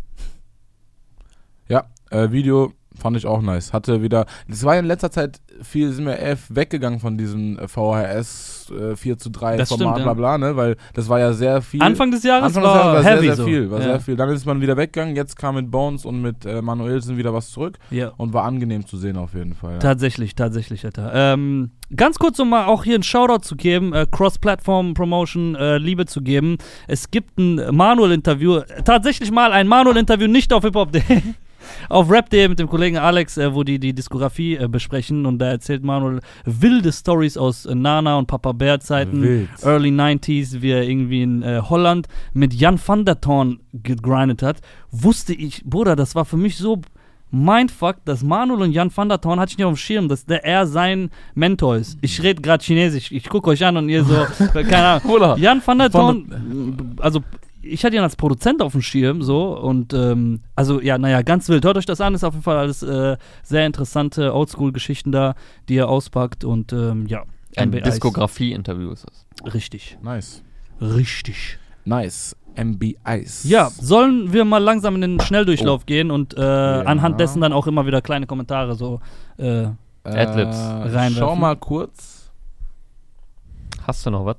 [SPEAKER 3] Ja, äh, Video fand ich auch nice. Hatte wieder, das war ja in letzter Zeit viel, sind wir eher weggegangen von diesem äh, VHS äh, 4 zu 3
[SPEAKER 2] Das
[SPEAKER 3] Format,
[SPEAKER 2] stimmt,
[SPEAKER 3] bla
[SPEAKER 2] ja.
[SPEAKER 3] bla, ne, weil das war ja sehr viel.
[SPEAKER 2] Anfang des Jahres
[SPEAKER 3] Anfang des
[SPEAKER 2] war,
[SPEAKER 3] Jahres war
[SPEAKER 2] heavy
[SPEAKER 3] sehr, sehr
[SPEAKER 2] so.
[SPEAKER 3] viel, war
[SPEAKER 2] ja.
[SPEAKER 3] sehr viel. Dann ist man wieder weggegangen, jetzt kam mit Bones und mit äh, Manuelsen wieder was zurück
[SPEAKER 2] Ja.
[SPEAKER 3] und war angenehm zu sehen auf jeden Fall. Ja.
[SPEAKER 2] Tatsächlich, tatsächlich, Alter. Ähm, ganz kurz, um mal auch hier einen Shoutout zu geben, äh, Cross-Platform-Promotion äh, Liebe zu geben. Es gibt ein Manuel-Interview, tatsächlich mal ein Manuel-Interview, nicht auf Hip-Hop.de, (laughs) auf Rap.de mit dem Kollegen Alex, äh, wo die die Diskografie äh, besprechen und da erzählt Manuel wilde Stories aus äh, Nana und Papa Bear Zeiten.
[SPEAKER 3] Wild.
[SPEAKER 2] Early 90s, wie er irgendwie in äh, Holland mit Jan van der Thorn gegrindet hat, wusste ich, Bruder, das war für mich so Mindfuck, dass Manuel und Jan van der Thorn hatte ich nicht auf dem Schirm, dass der er sein Mentor ist. Ich rede gerade Chinesisch, ich gucke euch an und ihr so, (laughs) keine Ahnung. Jan van der Thorn, also ich hatte ihn als Produzent auf dem Schirm, so und ähm, also ja, naja, ganz wild. Hört euch das an, ist auf jeden Fall alles äh, sehr interessante Oldschool-Geschichten da, die er auspackt und ähm, ja.
[SPEAKER 1] Ein
[SPEAKER 2] MBIs.
[SPEAKER 1] Diskografie-Interview ist das.
[SPEAKER 2] Richtig.
[SPEAKER 3] Nice.
[SPEAKER 2] Richtig.
[SPEAKER 3] Nice. MB Ice.
[SPEAKER 2] Ja, sollen wir mal langsam in den Schnelldurchlauf gehen und äh, anhand dessen dann auch immer wieder kleine Kommentare so. Äh,
[SPEAKER 3] äh,
[SPEAKER 1] Adlibs.
[SPEAKER 2] Reinwerfen.
[SPEAKER 3] Schau mal kurz.
[SPEAKER 1] Hast du noch was?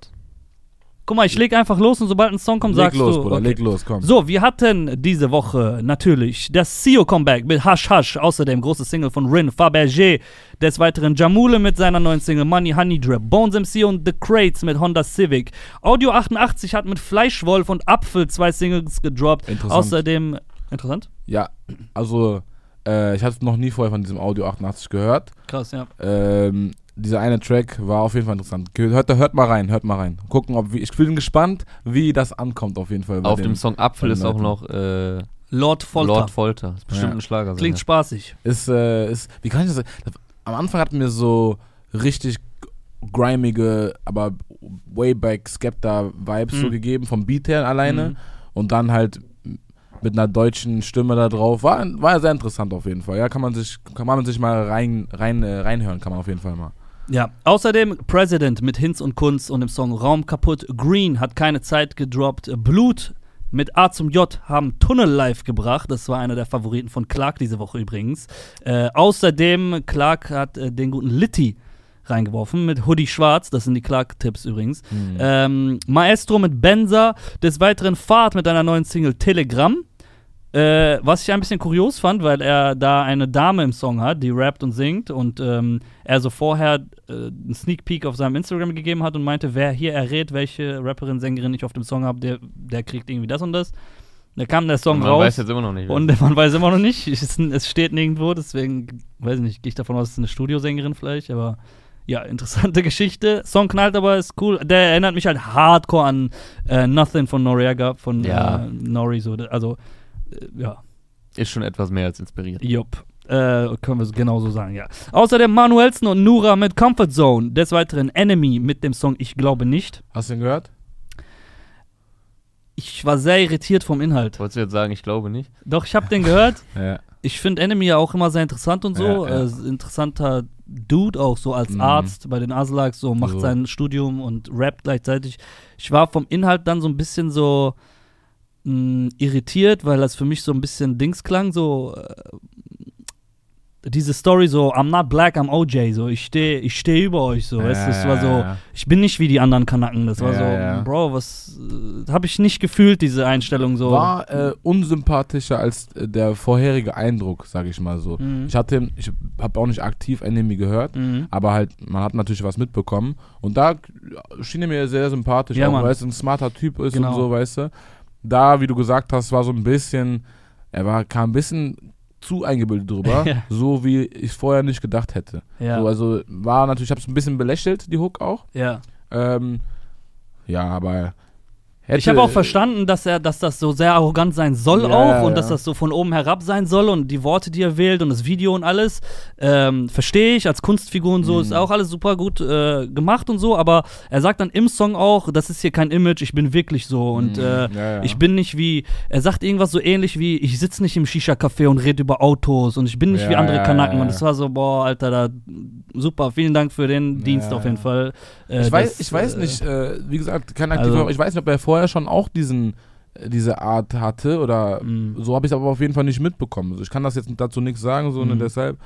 [SPEAKER 2] Guck mal, ich leg einfach los und sobald ein Song kommt,
[SPEAKER 3] leg
[SPEAKER 2] sagst
[SPEAKER 3] los,
[SPEAKER 2] du.
[SPEAKER 3] Bruder,
[SPEAKER 2] okay.
[SPEAKER 3] leg los, komm.
[SPEAKER 2] So, wir hatten diese Woche natürlich das CEO-Comeback mit Hush Hush, außerdem große Single von Rin Fabergé, des Weiteren Jamule mit seiner neuen Single Money Honey Drip, Bones MC und The Crates mit Honda Civic, Audio 88 hat mit Fleischwolf und Apfel zwei Singles gedroppt,
[SPEAKER 3] Interessant.
[SPEAKER 2] außerdem, interessant?
[SPEAKER 3] Ja, also, äh, ich hatte noch nie vorher von diesem Audio 88 gehört.
[SPEAKER 2] Krass, ja.
[SPEAKER 3] Ähm, dieser eine Track war auf jeden Fall interessant. Hört, hört mal rein, hört mal rein. Gucken, ob wie, ich bin gespannt, wie das ankommt auf jeden Fall. bei
[SPEAKER 1] Auf
[SPEAKER 3] den-
[SPEAKER 1] dem Song Apfel ist auch noch äh,
[SPEAKER 2] Lord Folter.
[SPEAKER 1] Lord Folter. Ist bestimmt
[SPEAKER 3] Ja.
[SPEAKER 1] ein Schlager.
[SPEAKER 2] Klingt spaßig.
[SPEAKER 3] Ist, äh, ist, wie kann ich das Am Anfang hat mir so richtig grimige, aber way back Skepta-Vibes so
[SPEAKER 2] Mhm.
[SPEAKER 3] gegeben, vom Beat her alleine.
[SPEAKER 2] Mhm.
[SPEAKER 3] Und dann halt mit einer deutschen Stimme da drauf. War, war sehr interessant auf jeden Fall. Ja, kann man sich, kann man sich mal rein, rein, äh, reinhören, kann man auf jeden Fall mal.
[SPEAKER 2] Ja, außerdem President mit Hinz und Kunz und dem Song Raum kaputt. Green hat keine Zeit gedroppt. Blut mit A zum J haben Tunnel live gebracht. Das war einer der Favoriten von Clark diese Woche übrigens. Äh, außerdem, Clark hat äh, den guten Litty reingeworfen mit Hoodie Schwarz. Das sind die Clark-Tipps übrigens. Ähm, Maestro mit Benza. Des Weiteren Fahrt mit einer neuen Single Telegram. Äh, was ich ein bisschen kurios fand, weil er da eine Dame im Song hat, die rappt und singt und ähm, er so vorher äh, einen Sneak Peek auf seinem Instagram gegeben hat und meinte, wer hier errät, welche Rapperin, Sängerin ich auf dem Song habe, der, der kriegt irgendwie das und das. Da kam der Song
[SPEAKER 1] Man
[SPEAKER 2] raus
[SPEAKER 1] weiß jetzt immer noch nicht.
[SPEAKER 2] und man weiß immer noch nicht. (laughs) Es, es steht nirgendwo, deswegen, weiß ich nicht, gehe ich davon aus, es ist eine Studiosängerin vielleicht, aber ja, interessante (laughs) Geschichte. Song knallt aber, ist cool. Der erinnert mich halt hardcore an äh, Nothing von Noriega, von
[SPEAKER 1] Ja.
[SPEAKER 2] äh, Nori, so. Also, ja,
[SPEAKER 1] Ist schon etwas mehr als inspiriert.
[SPEAKER 2] Jupp. Äh, können wir so genauso sagen, ja. Außerdem Manuelsen und Nura mit Comfort Zone. Des Weiteren Enemy mit dem Song Ich glaube nicht.
[SPEAKER 3] Hast du ihn gehört?
[SPEAKER 2] Ich war sehr irritiert vom Inhalt.
[SPEAKER 1] Wolltest du jetzt sagen, ich glaube nicht?
[SPEAKER 2] Doch, ich habe den gehört. (laughs)
[SPEAKER 3] Ja.
[SPEAKER 2] Ich finde Enemy ja auch immer sehr interessant und so.
[SPEAKER 3] Ja, ja.
[SPEAKER 2] Äh, interessanter Dude auch so als
[SPEAKER 3] Mhm.
[SPEAKER 2] Arzt bei den Aslaks, so macht
[SPEAKER 3] So.
[SPEAKER 2] sein Studium und rappt gleichzeitig. Ich war vom Inhalt dann so ein bisschen so mh, irritiert, weil das für mich so ein bisschen Dings klang, so äh, diese Story so, I'm not black, I'm OJ, so ich stehe ich steh über euch, so, weißt du, es war so,
[SPEAKER 3] Ja.
[SPEAKER 2] ich bin nicht wie die anderen Kanaken, das war
[SPEAKER 3] Ja,
[SPEAKER 2] so,
[SPEAKER 3] ja.
[SPEAKER 2] Bro, was, äh, habe ich nicht gefühlt, diese Einstellung so.
[SPEAKER 3] War äh, unsympathischer als äh, der vorherige Eindruck, sage ich mal so.
[SPEAKER 2] Mhm.
[SPEAKER 3] Ich hatte, ich habe auch nicht aktiv Enemy gehört,
[SPEAKER 2] Mhm.
[SPEAKER 3] aber halt, man hat natürlich was mitbekommen. Und da schien er mir sehr sympathisch,
[SPEAKER 2] Ja,
[SPEAKER 3] auch, weil es ein smarter Typ ist
[SPEAKER 2] Genau.
[SPEAKER 3] und so, weißt du. Da, wie du gesagt hast, war so ein bisschen, er war, kam ein bisschen zu eingebildet drüber, (laughs)
[SPEAKER 2] Ja.
[SPEAKER 3] so wie ich vorher nicht gedacht hätte.
[SPEAKER 2] Ja,
[SPEAKER 3] So, also war natürlich, ich habe es ein bisschen belächelt, die Hook auch.
[SPEAKER 2] ja.
[SPEAKER 3] Ähm, ja, aber
[SPEAKER 2] Ich habe auch verstanden, dass er, dass das so sehr arrogant sein soll
[SPEAKER 3] Ja,
[SPEAKER 2] auch und
[SPEAKER 3] ja.
[SPEAKER 2] dass das so von oben herab sein soll und die Worte, die er wählt und das Video und alles, ähm, verstehe ich. Als Kunstfigur und so
[SPEAKER 3] Mhm.
[SPEAKER 2] ist auch alles super gut äh, gemacht und so, aber er sagt dann im Song auch, das ist hier kein Image, ich bin wirklich so und
[SPEAKER 3] Mhm.
[SPEAKER 2] äh,
[SPEAKER 3] Ja,
[SPEAKER 2] ich bin nicht wie, er sagt irgendwas so ähnlich wie, ich sitze nicht im Shisha-Café und rede über Autos und ich bin nicht wie andere Kanaken und es war so, boah, Alter, da, super, vielen Dank für den Dienst auf jeden. Fall. Äh,
[SPEAKER 3] Ich weiß,
[SPEAKER 2] das,
[SPEAKER 3] ich weiß
[SPEAKER 2] äh,
[SPEAKER 3] nicht, äh, wie gesagt, kein aktiver,
[SPEAKER 2] also-
[SPEAKER 3] ich weiß nicht, ob er vorher schon auch diesen, äh, diese Art hatte oder
[SPEAKER 2] Mhm.
[SPEAKER 3] so habe ich es aber auf jeden Fall nicht mitbekommen. Also ich kann das jetzt dazu nichts sagen, so ne,
[SPEAKER 2] Mhm.
[SPEAKER 3] deshalb.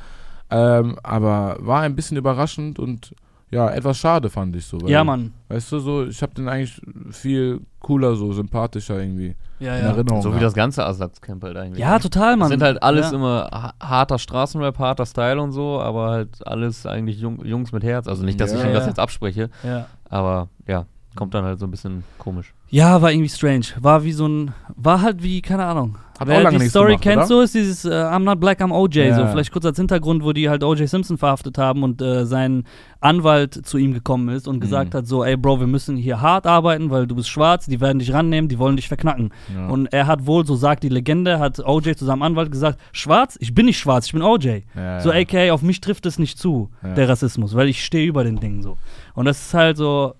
[SPEAKER 3] Ähm, aber war ein bisschen überraschend und ja, etwas schade fand ich so. weil,
[SPEAKER 2] Ja, Mann.
[SPEAKER 3] Weißt du, so, ich habe den eigentlich viel cooler, so sympathischer irgendwie
[SPEAKER 2] Ja,
[SPEAKER 3] in
[SPEAKER 2] ja.
[SPEAKER 3] Erinnerung.
[SPEAKER 1] So wie das ganze Ersatzcamp halt eigentlich.
[SPEAKER 2] Ja,
[SPEAKER 1] ne?
[SPEAKER 2] total, Mann.
[SPEAKER 1] Das sind halt alles
[SPEAKER 2] ja.
[SPEAKER 1] immer ha- harter Straßenrap, harter Style und so, aber halt alles eigentlich Jung, Jungs mit Herz. Also nicht, dass
[SPEAKER 3] Ja,
[SPEAKER 1] ich ihm
[SPEAKER 2] ja.
[SPEAKER 1] das jetzt abspreche,
[SPEAKER 2] Ja.
[SPEAKER 1] aber ja, kommt dann halt so ein bisschen komisch.
[SPEAKER 2] Ja, war irgendwie strange. War wie so ein, war halt wie, keine Ahnung.
[SPEAKER 3] Hat
[SPEAKER 2] Wer
[SPEAKER 3] auch lange
[SPEAKER 2] die
[SPEAKER 3] nichts
[SPEAKER 2] Story
[SPEAKER 3] gemacht,
[SPEAKER 2] kennt,
[SPEAKER 3] oder?
[SPEAKER 2] so ist dieses äh, I'm not black, I'm OJ.
[SPEAKER 3] Ja.
[SPEAKER 2] So, vielleicht kurz als Hintergrund, wo die halt OJ Simpson verhaftet haben und äh, sein Anwalt zu ihm gekommen ist und gesagt
[SPEAKER 3] Mhm.
[SPEAKER 2] hat: So, ey, Bro, wir müssen hier hart arbeiten, weil du bist schwarz, die werden dich rannehmen, die wollen dich verknacken.
[SPEAKER 3] Ja.
[SPEAKER 2] Und er hat wohl, so sagt die Legende, hat OJ zu seinem Anwalt gesagt: Schwarz? Ich bin nicht schwarz, ich bin OJ.
[SPEAKER 3] ja,
[SPEAKER 2] So,
[SPEAKER 3] ja.
[SPEAKER 2] aka, auf mich trifft es nicht zu,
[SPEAKER 3] Ja.
[SPEAKER 2] der Rassismus, weil ich stehe über den Dingen so. Und das ist halt so,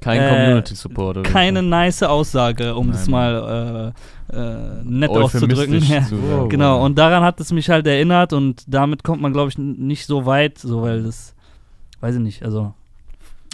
[SPEAKER 1] Kein
[SPEAKER 2] Äh,
[SPEAKER 1] Community Support oder
[SPEAKER 2] keine nice Aussage, um
[SPEAKER 3] Nein,
[SPEAKER 2] das mal äh, äh, nett auszudrücken. (laughs) Ja.
[SPEAKER 1] sagen.
[SPEAKER 2] Genau, und daran hat es mich halt erinnert und damit kommt man, glaube ich, nicht so weit, so weil das, weiß ich nicht, also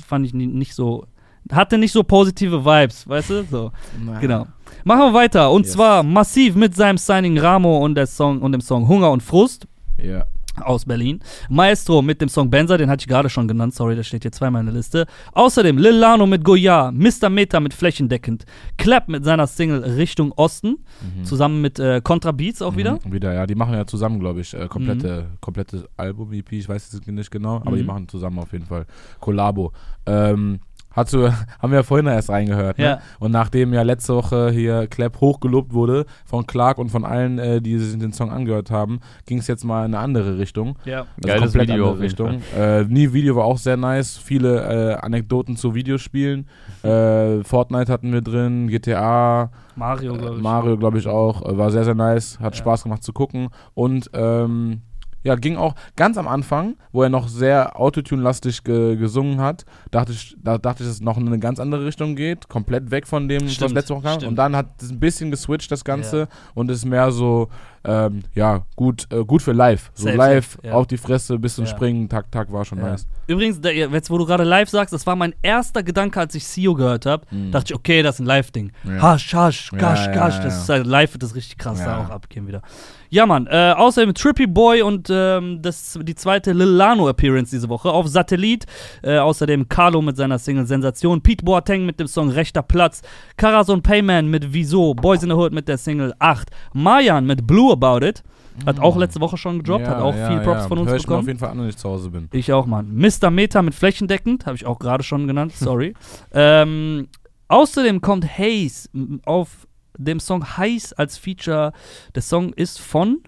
[SPEAKER 2] fand ich ni- nicht so, hatte nicht so positive Vibes, weißt du? So, genau. Machen wir weiter und
[SPEAKER 3] Yes.
[SPEAKER 2] zwar massiv mit seinem Signing Ramo und der Song und dem Song Hunger und Frust
[SPEAKER 3] Ja.
[SPEAKER 2] Aus Berlin. Maestro mit dem Song Benzer, den hatte ich gerade schon genannt, sorry, der steht hier zweimal in der Liste. Außerdem Lil Lano mit Goya, Mr. Meta mit Flächendeckend, Clap mit seiner Single Richtung Osten,
[SPEAKER 3] Mhm.
[SPEAKER 2] zusammen mit äh, Contra Beats auch wieder.
[SPEAKER 3] Mhm, wieder, ja. Die machen ja zusammen, glaube ich, äh, komplette, komplette Album-EP, ich weiß es nicht genau, aber die
[SPEAKER 2] Mhm.
[SPEAKER 3] machen zusammen auf jeden Fall. Kollabo. Ähm, hast du, (laughs) haben wir ja vorhin erst reingehört, ne?
[SPEAKER 2] Ja.
[SPEAKER 3] Und nachdem ja letzte Woche hier Clap hochgelobt wurde von Clark und von allen, äh, die sich den Song angehört haben, ging es jetzt mal in eine andere Richtung.
[SPEAKER 2] Ja.
[SPEAKER 3] Also
[SPEAKER 1] Geiles
[SPEAKER 3] komplett
[SPEAKER 1] Video
[SPEAKER 3] andere Richtung. Äh, Nie Video war auch sehr nice. Viele äh, Anekdoten zu Videospielen. Äh, Fortnite hatten wir drin, GTA,
[SPEAKER 2] Mario, glaube ich.
[SPEAKER 3] Mario, glaube ich, auch. Äh, war sehr, sehr nice. Hat
[SPEAKER 2] Ja.
[SPEAKER 3] Spaß gemacht zu gucken. Und ähm, ja, ging auch ganz am Anfang, wo er noch sehr Autotune-lastig ge gesungen hat, dachte ich, da dachte ich, dass es noch in eine ganz andere Richtung geht. Komplett weg von dem, was
[SPEAKER 2] Stimmt,
[SPEAKER 3] letzte Woche kam.
[SPEAKER 2] stimmt.
[SPEAKER 3] Und dann hat es ein bisschen geswitcht, das Ganze. Und ist mehr so, ähm, ja, gut, äh, gut für live. So
[SPEAKER 2] Safe,
[SPEAKER 3] live,
[SPEAKER 2] ja.
[SPEAKER 3] auf die Fresse, bisschen
[SPEAKER 2] Ja.
[SPEAKER 3] springen, tak, tak, war schon
[SPEAKER 2] Ja.
[SPEAKER 3] nice.
[SPEAKER 2] Übrigens, da, jetzt wo du gerade live sagst, das war mein erster Gedanke, als ich Sio gehört habe.
[SPEAKER 3] Mhm.
[SPEAKER 2] Dachte ich, okay, das ist ein Live-Ding.
[SPEAKER 3] Ja.
[SPEAKER 2] Hasch, hasch, gasch, gasch. Das ist halt live wird das richtig krass da auch abgehen wieder. Ja, Mann. Äh, außerdem Trippy Boy und ähm, das, die zweite Lil Lano Appearance diese Woche auf Satellit. Äh, außerdem Carlo mit seiner Single Sensation. Pete Boateng mit dem Song Rechter Platz. Karason Payman mit Wieso. Boys in the Hood mit der Single 8. Mayan mit Blue About It. Hat auch letzte Woche schon gedroppt. hat auch viel Props von uns
[SPEAKER 3] Hör ich
[SPEAKER 2] bekommen.
[SPEAKER 3] auf jeden Fall an, wenn ich zu Hause bin.
[SPEAKER 2] Ich auch, Mann. Mr. Meta mit flächendeckend, habe ich auch gerade schon genannt, (laughs) sorry. ähm, außerdem kommt Haze auf dem Song Heiß als Feature. Der Song ist von,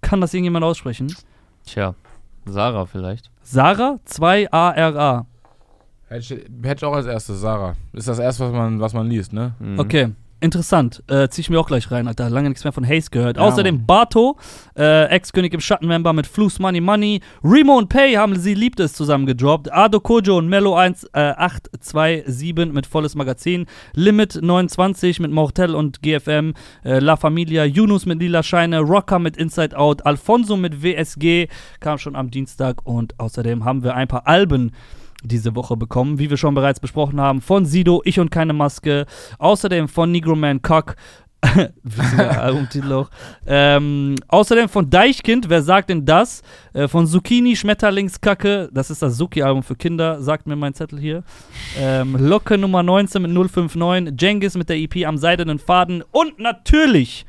[SPEAKER 2] kann das irgendjemand aussprechen?
[SPEAKER 1] Tja, Sarah vielleicht.
[SPEAKER 2] Sarah 2ARA.
[SPEAKER 3] Hätte ich, hätte ich auch als erstes, Sarah. Ist das erste, was man, was man liest, ne?
[SPEAKER 1] Mhm.
[SPEAKER 2] Okay. Interessant. Äh, zieh ich mir auch gleich rein, Alter. Lange nichts mehr von Haze gehört.
[SPEAKER 3] Ja,
[SPEAKER 2] Außerdem Bato, äh, Ex-König im Schattenmember mit Flus Money Money. Remo und Pay haben sie liebt es zusammen gedroppt. Ado Kojo und Mello 1, äh, 827 mit volles Magazin. Limit 29 mit Mortel und GFM. Äh, La Familia, Yunus mit Lila Scheine. Rocker mit Inside Out. Alfonso mit WSG kam schon am Dienstag. Und außerdem haben wir ein paar Alben diese Woche bekommen, wie wir schon bereits besprochen haben, von Sido, Ich und keine Maske, außerdem von Negro Man Cock, (laughs) (laughs) Albumtitel auch, ähm, außerdem von Deichkind, wer sagt denn das, äh, von Zucchini, Schmetterlingskacke, das ist das Suki-Album für Kinder, sagt mir mein Zettel hier, ähm, Locke Nummer 19 mit 059, Jengis mit der EP am seidenen Faden. Und natürlich,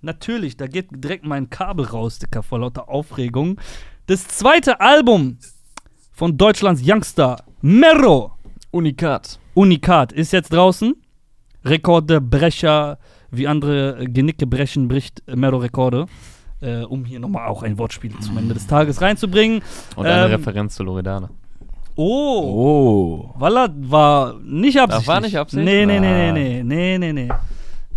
[SPEAKER 2] natürlich, da geht direkt mein Kabel raus, Dicker, vor lauter Aufregung, das zweite Album von Deutschlands Youngster, Mero.
[SPEAKER 1] Unikat.
[SPEAKER 2] Unikat ist jetzt draußen. Rekordebrecher, wie andere Genicke brechen, bricht Mero Rekorde. Äh, um hier nochmal auch ein Wortspiel zum Ende des Tages reinzubringen.
[SPEAKER 1] Und eine
[SPEAKER 2] Ähm,
[SPEAKER 1] Referenz zu Loredana.
[SPEAKER 2] Oh.
[SPEAKER 3] Oh.
[SPEAKER 2] Walla war nicht absichtlich.
[SPEAKER 1] war nicht absichtlich?
[SPEAKER 2] Nee, nee, nee,
[SPEAKER 3] Ah.
[SPEAKER 2] nee, nee, nee, nee.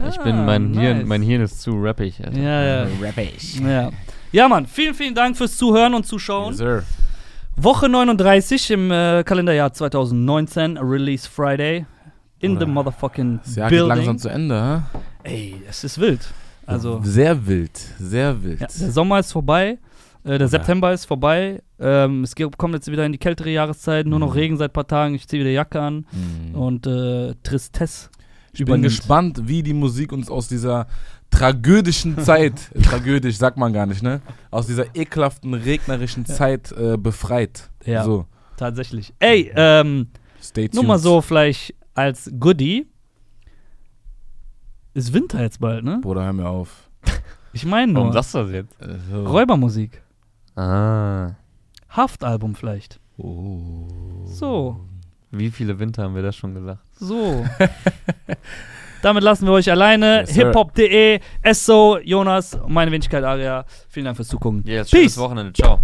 [SPEAKER 1] Ich
[SPEAKER 2] Ah,
[SPEAKER 1] bin, mein, Hirn,
[SPEAKER 2] nice.
[SPEAKER 1] mein Hirn ist zu rappig. Alter.
[SPEAKER 2] Ja, ja.
[SPEAKER 3] Rappish.
[SPEAKER 2] Ja. Ja, Mann, vielen, vielen Dank fürs Zuhören und Zuschauen.
[SPEAKER 3] Yes, sir.
[SPEAKER 2] Woche 39 im äh, Kalenderjahr 2019, Release Friday. In the
[SPEAKER 3] Oder-
[SPEAKER 2] motherfucking
[SPEAKER 3] Das Jahr geht
[SPEAKER 2] building.
[SPEAKER 3] langsam zu Ende, hä?
[SPEAKER 2] Ey, es ist wild. Also,
[SPEAKER 3] Sehr wild, sehr wild.
[SPEAKER 2] ja, der Sommer ist vorbei, äh, der September ist vorbei. Ähm, es geht, kommt jetzt wieder in die kältere Jahreszeit, nur noch
[SPEAKER 3] Mhm.
[SPEAKER 2] Regen seit ein paar Tagen. Ich ziehe wieder Jacke an
[SPEAKER 3] Mhm.
[SPEAKER 2] und äh, Tristesse.
[SPEAKER 3] Ich bin
[SPEAKER 2] übernimmt.
[SPEAKER 3] gespannt, wie die Musik uns aus dieser tragödischen Zeit, (laughs) tragödisch sagt man gar nicht, ne? Aus dieser ekelhaften, regnerischen Zeit äh, befreit.
[SPEAKER 2] Ja.
[SPEAKER 3] So,
[SPEAKER 2] Tatsächlich. Ey, ähm,
[SPEAKER 3] stay tuned.
[SPEAKER 2] nur mal so vielleicht als Goodie. Ist Winter jetzt bald, ne?
[SPEAKER 3] Bruder, hör mir auf.
[SPEAKER 2] Ich meine
[SPEAKER 1] Warum
[SPEAKER 2] nur.
[SPEAKER 1] sagst du das jetzt?
[SPEAKER 3] Äh, so.
[SPEAKER 2] Räubermusik.
[SPEAKER 1] Ah.
[SPEAKER 2] Haftalbum vielleicht.
[SPEAKER 3] Oh.
[SPEAKER 2] So,
[SPEAKER 1] Wie viele Winter haben wir das schon gesagt?
[SPEAKER 2] so. (laughs) Damit lassen wir euch alleine.
[SPEAKER 3] Yes,
[SPEAKER 2] hiphop.de, Esso, Jonas, meine Wenigkeit Aria. Vielen Dank fürs Zugucken.
[SPEAKER 1] Yes,
[SPEAKER 2] Peace.
[SPEAKER 1] schönes Wochenende. Ciao.